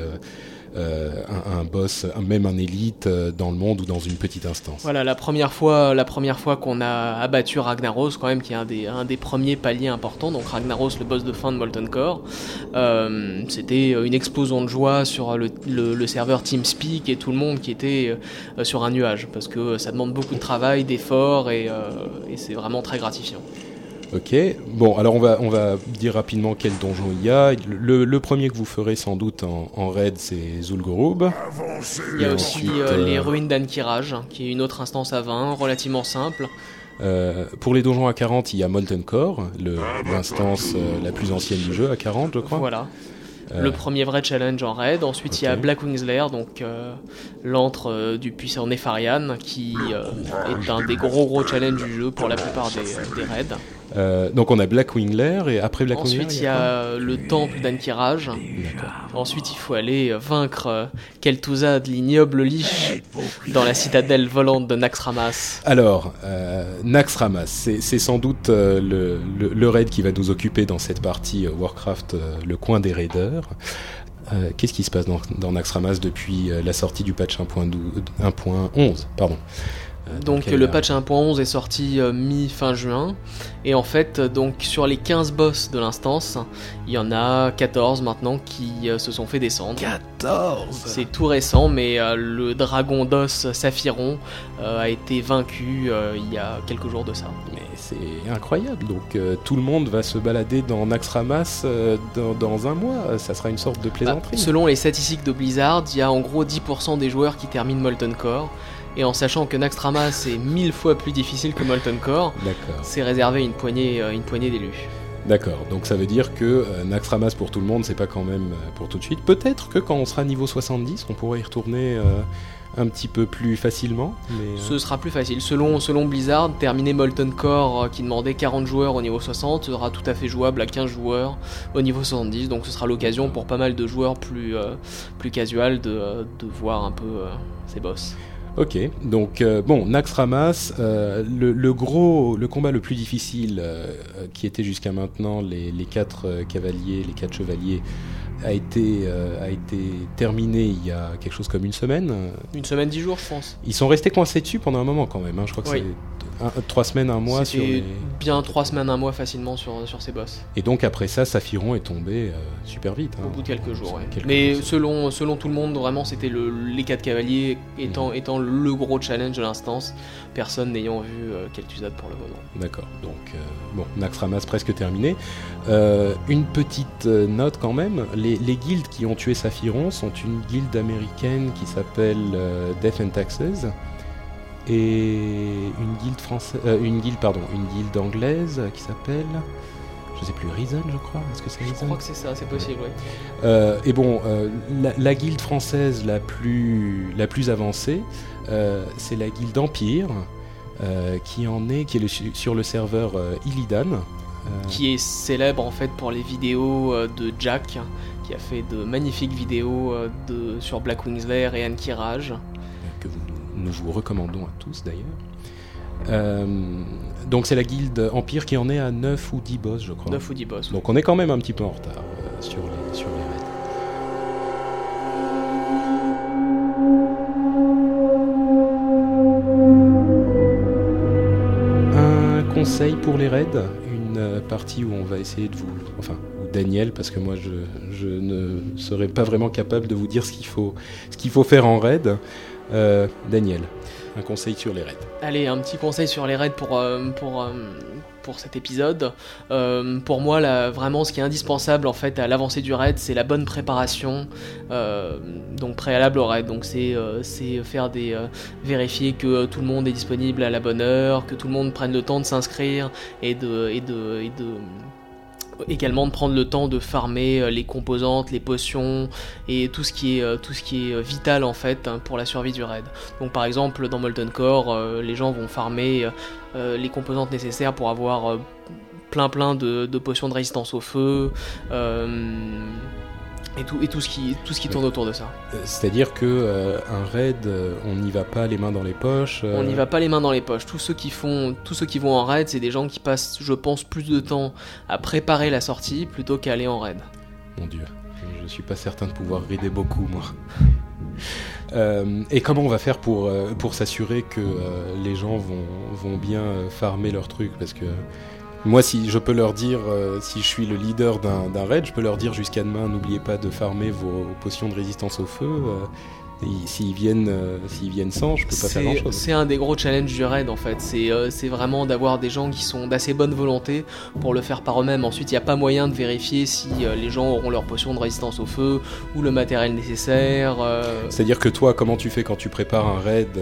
euh, un, boss, même un élite dans le monde ou dans une petite instance. Voilà, la première fois, la première fois qu'on a abattu Ragnaros, quand même, qui est un des, un des premiers paliers importants, donc Ragnaros, le boss de fin de Molten Core, c'était une explosion de joie sur le, le, serveur TeamSpeak et tout le monde qui était sur un nuage, parce que ça demande beaucoup de travail, d'efforts, et c'est vraiment très gratifiant. Ok, bon, alors on va, on va dire rapidement quel donjon il y a. Le, premier que vous ferez sans doute en, raid, c'est Zul'Gurub. Il y a aussi euh, les euh, ruines d'Ankiraj, qui est une autre instance à 20, relativement simple. Euh, pour les donjons à 40, il y a Molten Core, l'instance la plus ancienne du jeu, à 40 je crois. Voilà. Le premier vrai challenge en raid. Ensuite, il y a Black Wings Lair, donc l'antre du puissant Nefarian, qui est un des gros gros challenges du jeu pour la plupart des, des raids. Euh, donc on a Blackwing Lair et après Blackwing Lair. Ensuite il y a, le temple d'Ankiraj. Ensuite il faut aller vaincre euh, Kel'Thuzad, l'ignoble lich, dans la citadelle volante de Naxxramas. Alors euh, Naxxramas, c'est sans doute le, le, raid qui va nous occuper dans cette partie Warcraft, le coin des raiders. Qu'est-ce qui se passe dans, dans Naxxramas depuis la sortie du patch 1.11 Pardon. Euh, donc le patch 1.11 est sorti euh, mi-fin juin et en fait donc sur les 15 boss de l'instance, il y en a 14 maintenant qui euh, se sont fait descendre. 14 C'est tout récent mais le dragon d'os Saphiron a été vaincu il y a quelques jours de ça. Mais c'est incroyable donc tout le monde va se balader dans Naxxramas dans, dans, un mois, ça sera une sorte de plaisanterie. Bah, selon les statistiques de Blizzard, il y a en gros 10% des joueurs qui terminent Molten Core et en sachant que Naxxramas c'est mille fois plus difficile que Molten Core, c'est réservé une poignée, euh, une poignée d'élus. D'accord, donc ça veut dire que euh, Naxxramas pour tout le monde, c'est pas quand même euh, pour tout de suite. Peut-être que quand on sera niveau 70, on pourrait y retourner un petit peu plus facilement. Ce sera plus facile. Selon, selon Blizzard, terminer Molten Core qui demandait 40 joueurs au niveau 60 sera tout à fait jouable à 15 joueurs au niveau 70. Donc ce sera l'occasion pour pas mal de joueurs plus, plus casual de, de voir un peu ces boss. Ok, donc euh, bon, Naxxramas, euh, le, gros, le combat le plus difficile euh, qui était jusqu'à maintenant les, les quatre cavaliers, les quatre chevaliers, a été, a été terminé il y a quelque chose comme une semaine. Une semaine, dix jours, je pense. Ils sont restés coincés dessus pendant un moment quand même. Hein. Je crois que c'est trois semaines, un mois sur bien trois semaines, un mois facilement sur, sur ces boss. Et donc après ça, Saphiron est tombé euh, super vite. Hein. Au bout de quelques jours, Mais selon, selon tout le monde, vraiment, c'était le, les quatre cavaliers étant, mhm. étant le gros challenge de l'instance, personne n'ayant vu euh, Kel'Thuzad pour le moment. D'accord, donc euh, bon, Naxxramas presque terminé. Euh, une petite note quand même, les, les, guildes qui ont tué Saphiron sont une guilde américaine qui s'appelle Death and Taxes et une guilde française, euh, une guilde pardon, une guilde anglaise qui s'appelle, je sais plus, Reason, je crois. Est-ce que c'est Je crois que c'est ça, c'est possible, oui. Euh, et bon, euh, la, guilde française la plus la plus avancée, c'est la guilde Empire, qui en est, qui est sur le serveur Illidan. Qui est célèbre en fait pour les vidéos de Jack, qui a fait de magnifiques vidéos de, sur Blackwing Lair et Ankiraj. Que vous nous vous recommandons à tous d'ailleurs. Euh, donc c'est la guilde Empire qui en est à 9 ou 10 boss, je crois. 9 ou 10 boss. Donc on est quand même un petit peu en retard euh, sur, les, sur les raids. Un conseil pour les raids, une euh, partie où on va essayer de vous... Enfin, Daniel, parce que moi je, ne serais pas vraiment capable de vous dire ce qu'il faut, faire en raid. Euh, Daniel, un conseil sur les raids. Allez, un petit conseil sur les raids pour, euh, euh, pour cet épisode. Pour moi, vraiment, ce qui est indispensable en fait à l'avancée du raid, c'est la bonne préparation, donc préalable au raid. Donc c'est faire des vérifier que tout le monde est disponible à la bonne heure, que tout le monde prenne le temps de s'inscrire et de également de prendre le temps de farmer euh, les composantes, les potions et tout ce qui est euh, tout ce qui est euh, vital en fait hein, pour la survie du raid. Donc par exemple dans Molten Core, les gens vont farmer les composantes nécessaires pour avoir plein plein de, potions de résistance au feu et tout et tout ce qui tout ce qui tourne autour de ça. Euh, C'est-à-dire que euh, un raid, euh, on n'y va pas les mains dans les poches. euh, On n'y va pas les mains dans les poches. Tous ceux qui font, tous ceux qui vont en raid, c'est des gens qui passent, je pense, plus de temps à préparer la sortie plutôt qu'à aller en raid. Mon Dieu, je suis pas certain de pouvoir raider beaucoup, moi. Euh, et comment on va faire pour, euh, pour s'assurer que euh, les gens vont, vont bien farmer leur truc? Parce que moi, si je peux leur dire, euh, si je suis le leader d'un raid, je peux leur dire jusqu'à demain, n'oubliez pas de farmer vos potions de résistance au feu. euh, S'ils viennent, euh, s'ils viennent sans, je peux pas faire C'est grand-chose. c'est un des gros challenges du raid en fait. C'est vraiment d'avoir des gens qui sont d'assez bonne volonté pour le faire par eux-mêmes. Ensuite, il n'y a pas moyen de vérifier si les gens auront leur potion de résistance au feu ou le matériel nécessaire. C'est-à-dire que toi, comment tu fais quand tu prépares un raid,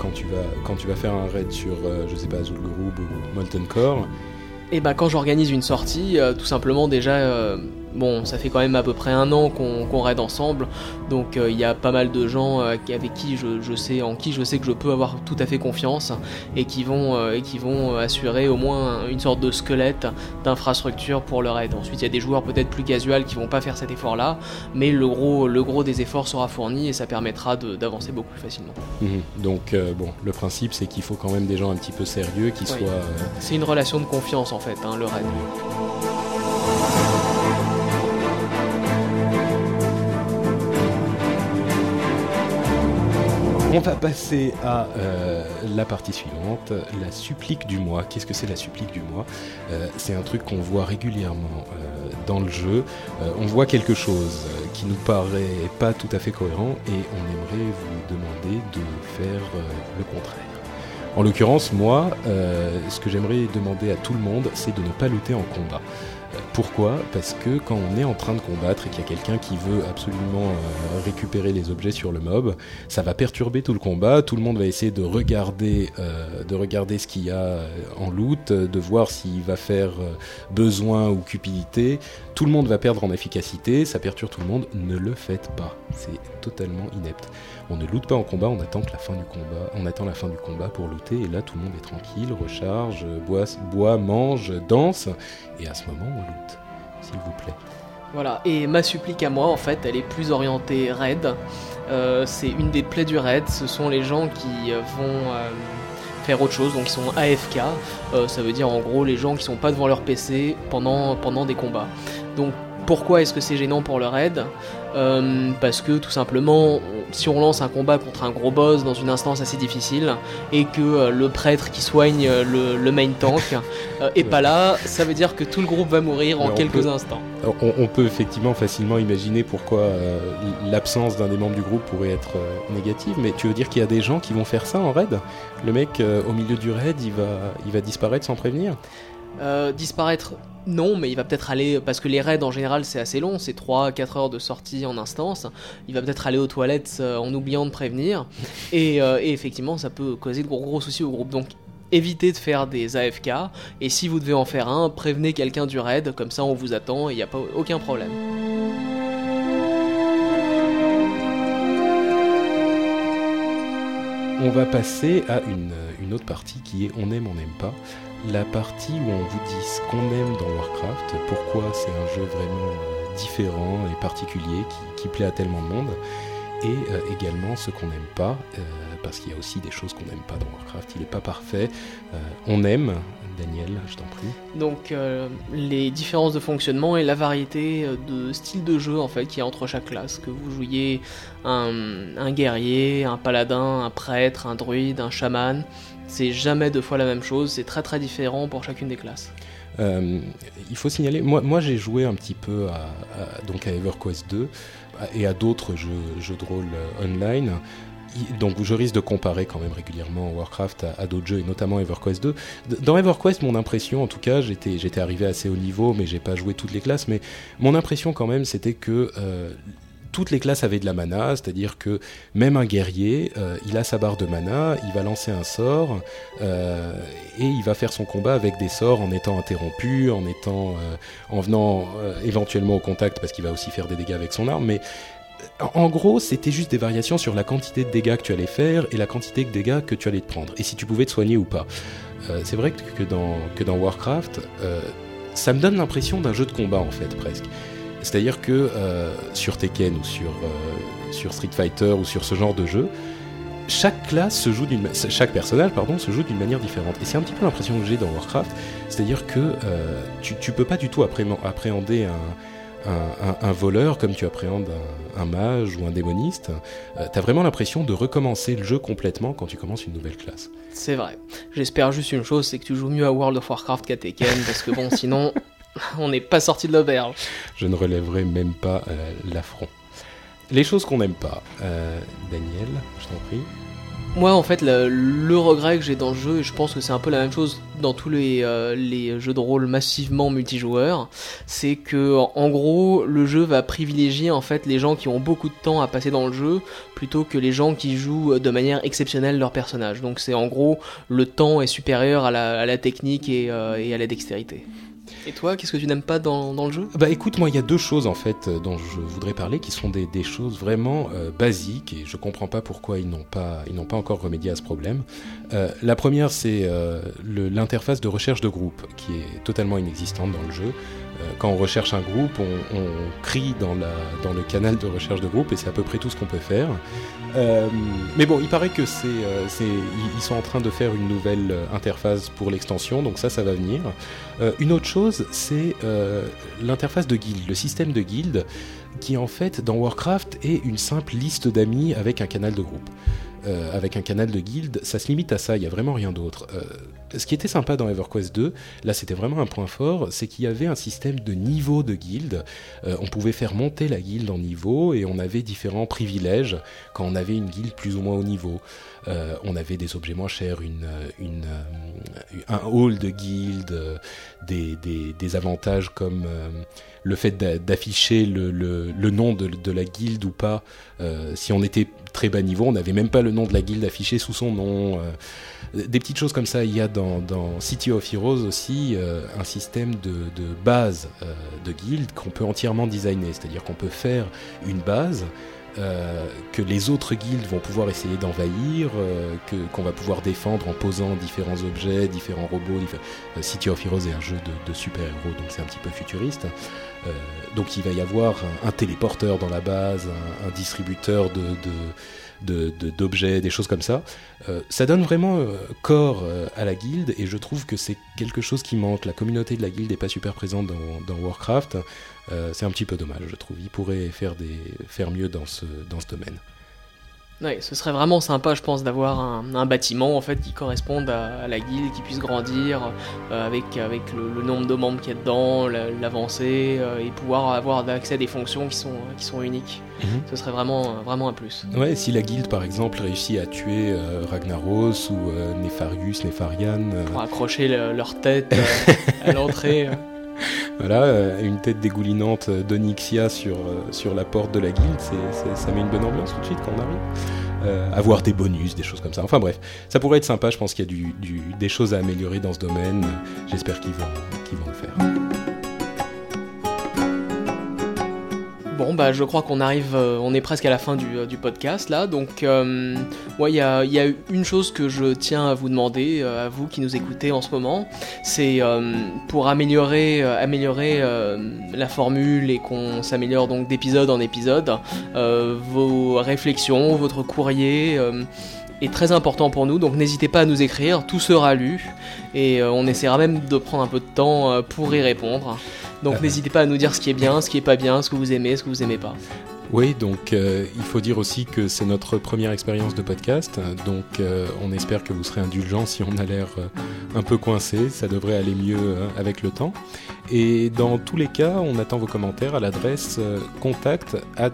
quand tu vas quand tu vas faire un raid sur, je sais pas, Zul'Gurub ou Molten Core Et bah quand j'organise une sortie, euh, tout simplement déjà, euh, bon, ça fait quand même à peu près un an qu'on raid ensemble, donc euh, il y a pas mal de gens euh, avec qui je, je sais, en qui je sais que je peux avoir tout à fait confiance et qui vont euh, et qui vont assurer au moins une sorte de squelette d'infrastructure pour le raid. Ensuite, il y a des joueurs peut-être plus casuals qui vont pas faire cet effort-là, mais le gros le gros des efforts sera fourni et ça permettra d'avancer beaucoup plus facilement. Mhm. Donc bon, le principe c'est qu'il faut quand même des gens un petit peu sérieux qui Oui. soient. C'est une relation de confiance en fait, hein, le raid. On va passer à euh, la partie suivante, la supplique du mois. Qu'est-ce que c'est la supplique du mois? Euh, C'est un truc qu'on voit régulièrement euh, dans le jeu. On voit quelque chose qui nous paraît pas tout à fait cohérent et on aimerait vous demander de faire le contraire. En l'occurrence, moi, ce que j'aimerais demander à tout le monde, c'est de ne pas lutter en combat. Pourquoi? Parce que quand on est en train de combattre et qu'il y a quelqu'un qui veut absolument euh, récupérer les objets sur le mob, ça va perturber tout le combat. Tout le monde va essayer de regarder, euh, de regarder ce qu'il y a euh, en loot, de voir s'il va faire besoin ou cupidité. Tout le monde va perdre en efficacité, ça perturbe tout le monde. Ne le faites pas, c'est totalement inepte. On ne loot pas en combat, on attend que la fin du combat, on attend la fin du combat pour looter. Et là, tout le monde est tranquille, recharge, boit, mange, danse, et à ce moment, on loot, s'il vous plaît. Voilà, et ma supplique à moi, en fait, elle est plus orientée raid. Euh, c'est une des plaies du raid, ce sont les gens qui euh, vont euh, faire autre chose, donc ils sont AFK. Ça veut dire en gros les gens qui sont pas devant leur PC pendant, pendant des combats. Donc pourquoi est-ce que c'est gênant pour le raid Euh, Parce que tout simplement, si on lance un combat contre un gros boss dans une instance assez difficile et que euh, le prêtre qui soigne euh, le, le main tank est pas là, ça veut dire que tout le groupe va mourir en Mais quelques peut- instants. On, on peut effectivement facilement imaginer pourquoi l'absence d'un des membres du groupe pourrait être négative, mais tu veux dire qu'il y a des gens qui vont faire ça en raid? Le mec, au milieu du raid, il va, il va disparaître sans prévenir? Euh, disparaître, non, mais il va peut-être aller, parce que les raids en général c'est assez long, c'est 3-4 heures de sortie en instance, il va peut-être aller aux toilettes euh, en oubliant de prévenir, et, euh, et effectivement ça peut causer de gros, gros soucis au groupe. Donc évitez de faire des AFK, et si vous devez en faire un, prévenez quelqu'un du raid, comme ça on vous attend et il n'y a pas aucun problème. On va passer à une, une autre partie qui est on aime, on n'aime pas. La partie où on vous dit ce qu'on aime dans Warcraft, pourquoi c'est un jeu vraiment euh, différent et particulier qui, plaît à tellement de monde. et également ce qu'on n'aime pas, parce qu'il y a aussi des choses qu'on n'aime pas dans Warcraft. Il n'est pas parfait. on aime, Daniel, je t'en prie. Donc les différences de fonctionnement et la variété de styles de jeu en fait qu'il y a entre chaque classe. Que vous jouiez un, guerrier, un paladin, un prêtre, un druide, un chaman, c'est jamais deux fois la même chose. C'est très très différent pour chacune des classes. Euh, il faut signaler, moi, moi j'ai joué un petit peu à, donc à EverQuest 2 et à d'autres jeux, de rôle euh, online. Donc je risque de comparer quand même régulièrement Warcraft à, d'autres jeux et notamment EverQuest 2. Dans EverQuest, mon impression, en tout cas, j'étais j'étais arrivé assez haut niveau, mais j'ai pas joué toutes les classes. Mais mon impression quand même, c'était que euh, toutes les classes avaient de la mana, c'est-à-dire que même un guerrier, euh, il a sa barre de mana, il va lancer un sort euh, et il va faire son combat avec des sorts en étant interrompu, en étant, euh, en venant éventuellement au contact parce qu'il va aussi faire des dégâts avec son arme. Mais en gros, c'était juste des variations sur la quantité de dégâts que tu allais faire et la quantité de dégâts que tu allais te prendre et si tu pouvais te soigner ou pas. C'est vrai que dans, que dans Warcraft, ça me donne l'impression d'un jeu de combat en fait presque. C'est-à-dire que euh, sur Tekken ou sur, euh, sur Street Fighter ou sur ce genre de jeu, chaque classe se joue d'une chaque personnage pardon se joue d'une manière différente. Et c'est un petit peu l'impression que j'ai dans Warcraft. C'est-à-dire que euh, tu, tu peux pas du tout appréhender un, un, voleur comme tu appréhendes un, mage ou un démoniste. Tu as vraiment l'impression de recommencer le jeu complètement quand tu commences une nouvelle classe. C'est vrai. J'espère juste une chose c'est que tu joues mieux à World of Warcraft qu'à Tekken parce que bon sinon On n'est pas sorti de l'auberge. Je ne relèverai même pas euh, l'affront. Les choses qu'on n'aime pas. Euh, Daniel, je t'en prie. Moi, en fait, le, regret que j'ai dans le jeu, et je pense que c'est un peu la même chose dans tous les, euh, les jeux de rôle massivement multijoueurs, c'est que, en gros, le jeu va privilégier en fait les gens qui ont beaucoup de temps à passer dans le jeu plutôt que les gens qui jouent de manière exceptionnelle leur personnage. Donc, c'est en gros le temps est supérieur à la, technique et, et à la dextérité. Et toi, qu'est-ce que tu n'aimes pas dans, dans, le jeu? Bah écoute, moi il y a deux choses en fait euh, dont je voudrais parler qui sont des, des choses vraiment euh, basiques et je comprends pas pourquoi ils n'ont pas, pas encore remédié à ce problème. Euh, la première c'est l'interface de recherche de groupe qui est totalement inexistante dans le jeu. Euh, quand on recherche un groupe, on, crie dans, le canal de recherche de groupe et c'est à peu près tout ce qu'on peut faire. Euh, mais bon, il paraît que c'est, euh, ils sont en train de faire une nouvelle interface pour l'extension, donc ça, ça va venir. Une autre chose, c'est l'interface de guild, le système de guild, qui en fait dans Warcraft est une simple liste d'amis avec un canal de groupe. Avec un canal de guild, ça se limite à ça, il n'y a vraiment rien d'autre. Ce qui était sympa dans EverQuest 2, là c'était vraiment un point fort, c'est qu'il y avait un système de niveau de guild. Euh, on pouvait faire monter la guilde en niveau et on avait différents privilèges quand on avait une guilde plus ou moins haut niveau. Euh, on avait des objets moins chers, euh, un hall de guild, euh, des, avantages comme le fait d'afficher le, nom de, la guilde ou pas. si on était très bas niveau, on n'avait même pas le nom de la guilde affiché sous son nom. des petites choses comme ça. Il y a dans, City of Heroes aussi un système de, de base de guild qu'on peut entièrement designer. C'est-à-dire qu'on peut faire une base euh, que les autres guildes vont pouvoir essayer d'envahir, euh, que qu'on va pouvoir défendre en posant différents objets, différents robots. Euh, City of Heroes est un jeu de, super-héros, donc c'est un petit peu futuriste. Donc il va y avoir un, téléporteur dans la base, un, distributeur de, d'objets, de, des choses comme ça. Ça donne vraiment corps à la guilde et je trouve que c'est quelque chose qui manque. La communauté de la guilde n'est pas super présente dans Warcraft. Euh, c'est un petit peu dommage, je trouve. Il pourrait faire, des, faire mieux dans ce, dans ce domaine. Ouais, ce serait vraiment sympa, je pense, d'avoir un, un, bâtiment en fait qui corresponde à, à la guilde, qui puisse grandir euh, avec, avec le, le, nombre de membres qu'il y a dedans, l'avancée euh, et pouvoir avoir accès à des fonctions qui sont, qui sont uniques. Mm -hmm. Ce serait vraiment, vraiment un plus. Ouais, si la guilde par exemple réussit à tuer euh, Ragnaros ou Nefarius, Nefarian. Pour accrocher le, leur tête à l'entrée. Voilà, euh, une tête dégoulinante d'Onyxia sur, euh, sur la porte de la guilde, ça met une bonne ambiance tout de suite quand on arrive. Euh, avoir des bonus, des choses comme ça. Enfin bref, ça pourrait être sympa, je pense qu'il y a des choses à améliorer dans ce domaine. J'espère qu'ils vont, qu'ils vont le faire. Bon, bah, je crois qu'on arrive, euh, on est presque à la fin du, euh, podcast là. Donc, euh, il y a, y a une chose que je tiens à vous demander, euh, à vous qui nous écoutez en ce moment, c'est pour améliorer, améliorer la formule et qu'on s'améliore donc d'épisode en épisode, vos réflexions, votre courrier. Est très important pour nous, donc n'hésitez pas à nous écrire, tout sera lu et euh, on essaiera même de prendre un peu de temps euh, pour y répondre. Donc Euh. n'hésitez pas à nous dire ce qui est bien, ce qui est pas bien, ce que vous aimez, ce que vous aimez pas. Oui, donc euh, il faut dire aussi que c'est notre première expérience de podcast, donc euh, on espère que vous serez indulgents si on a l'air euh, un peu coincé, ça devrait aller mieux euh, avec le temps. Et dans tous les cas, on attend vos commentaires à l'adresse contact at.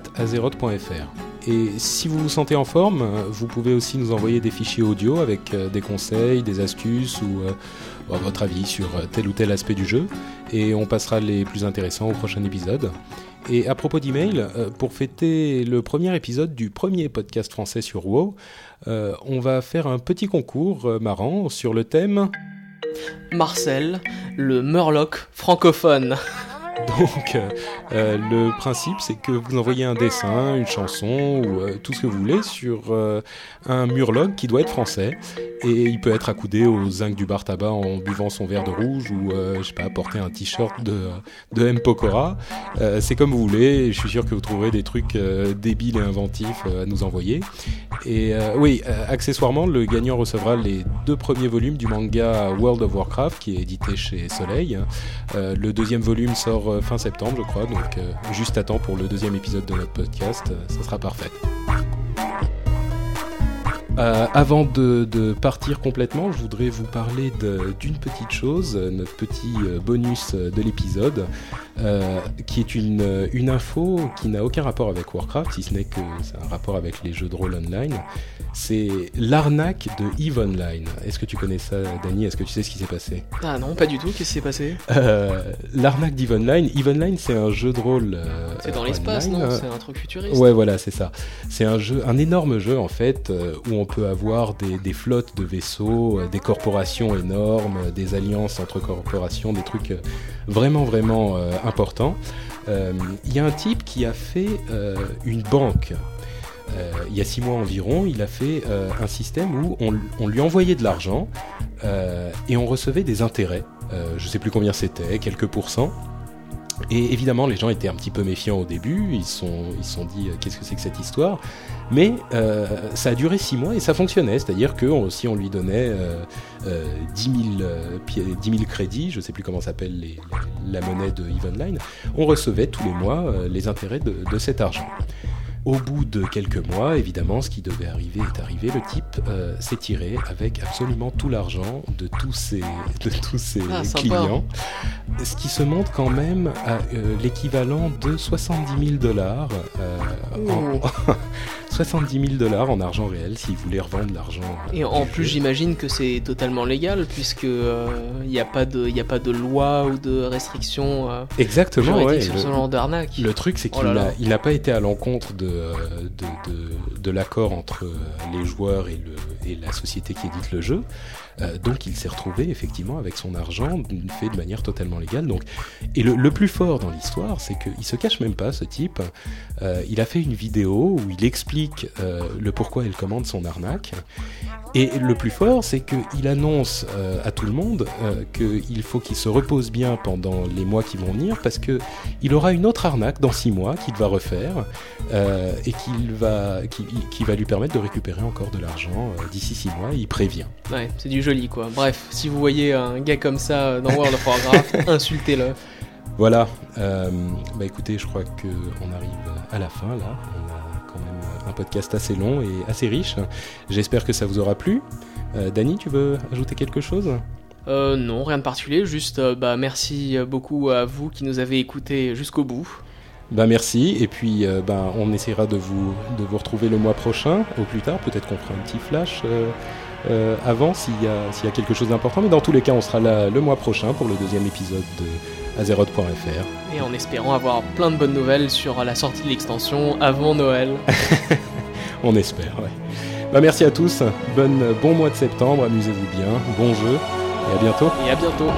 Et si vous vous sentez en forme, vous pouvez aussi nous envoyer des fichiers audio avec des conseils, des astuces ou votre avis sur tel ou tel aspect du jeu, et on passera les plus intéressants au prochain épisode. Et à propos d'email, euh, pour fêter le premier épisode du premier podcast français sur WoW, euh, on va faire un petit concours euh, marrant sur le thème. Marcel, le Murloc francophone. Donc, euh, euh, le principe, c'est que vous envoyez un dessin, une chanson ou euh, tout ce que vous voulez sur euh, un murloc qui doit être français. Et il peut être accoudé au zinc du bar tabac en buvant son verre de rouge ou, euh, je sais pas, porter un t-shirt de, de M. Pokora. Euh, c'est comme vous voulez. Je suis sûr que vous trouverez des trucs débiles et inventifs à nous envoyer. Et oui, accessoirement, le gagnant recevra les deux premiers volumes du manga World of Warcraft qui est édité chez Soleil. Le deuxième volume sort fin septembre, je crois, donc euh, juste à temps pour le deuxième épisode de notre podcast, euh, ça sera parfait. Euh, avant de, de partir complètement, je voudrais vous parler d'une petite chose, notre petit bonus de l'épisode, euh, qui est une, euh, une info qui n'a aucun rapport avec Warcraft, si ce n'est que c'est un rapport avec les jeux de rôle online. C'est l'arnaque de EVE Online. Est-ce que tu connais ça, Dany Est-ce que tu sais ce qui s'est passé? Ah non, pas du tout, qu'est-ce qui s'est passé? Euh, L'arnaque d'EVE Online. EVE Online, c'est un jeu de rôle. euh, C'est dans l'espace, non? C'est un truc futuriste Ouais, voilà, c'est ça. C'est un jeu, un énorme jeu en fait, où on peut avoir des, des flottes de vaisseaux, des corporations énormes, des alliances entre corporations, des trucs vraiment vraiment euh, importants. Euh, Il y a un type qui a fait euh, une banque. Il y a six mois environ, il a fait un système où on, lui envoyait de l'argent et on recevait des intérêts. Je sais plus combien c'était, quelques pourcents. Et évidemment, les gens étaient un petit peu méfiants au début, ils se sont, ils sont dit qu'est-ce que c'est que cette histoire? Mais euh, ça a duré six mois et ça fonctionnait, c'est-à-dire que on- si on lui donnait euh, euh, 10, 000, euh, pi- 10 000 crédits, je sais plus comment s'appelle les- la monnaie de EVE Online, on recevait tous les mois euh, les intérêts de, de cet argent. Au bout de quelques mois, évidemment, ce qui devait arriver est arrivé. Le type euh, s'est tiré avec absolument tout l'argent de tous ses, de tous ses Ah, clients. Ce qui se monte quand même à l'équivalent de 70 000 dollars. euh, en- 70 000 dollars en argent réel s'il voulait revendre l'argent. euh, Et en plus, j'imagine que c'est totalement légal, puisque il n'y a, pas de- y a pas de loi ou de restrictions euh, Exactement, ouais. sur le- ce genre d'arnaque. Le truc, c'est Oh qu'il n'a il pas été à l'encontre de, euh, de, de, de l'accord entre euh, les joueurs et, le, et la société qui édite le jeu. Euh, donc il s'est retrouvé effectivement avec son argent fait de manière totalement légale. Donc, et le, plus fort dans l'histoire, c'est qu'il se cache même pas, ce type. Euh, il a fait une vidéo où il explique euh, le pourquoi et le comment de son arnaque. Et le plus fort, c'est qu'il annonce à tout le monde qu'il faut qu'il se repose bien pendant les mois qui vont venir parce que il aura une autre arnaque dans six mois qu'il va refaire et qu'il va, qui, va lui permettre de récupérer encore de l'argent d'ici six mois. Il prévient. Ouais, c'est du joli quoi. Bref, si vous voyez un gars comme ça dans World of Warcraft, insultez-le. Voilà. Euh, bah écoutez, je crois que on arrive à la fin là. On a quand même un podcast assez long et assez riche. J'espère que ça vous aura plu. Euh, Dany, tu veux ajouter quelque chose? Euh, non, rien de particulier, juste euh, bah, merci beaucoup à vous qui nous avez écoutés jusqu'au bout. Bah merci, et puis euh, ben, on essaiera de vous, de vous retrouver le mois prochain, au plus tard, peut-être qu'on fera un petit flash euh, euh, avant s'il y, a- s'il y a quelque chose d'important, mais dans tous les cas on sera là le mois prochain pour le deuxième épisode de Azeroth.fr. Et en espérant avoir plein de bonnes nouvelles sur la sortie de l'extension avant Noël. On espère, ouais. Bah merci à tous, Bonne, bon mois de septembre, amusez-vous bien, bon jeu, et à bientôt. Et à bientôt.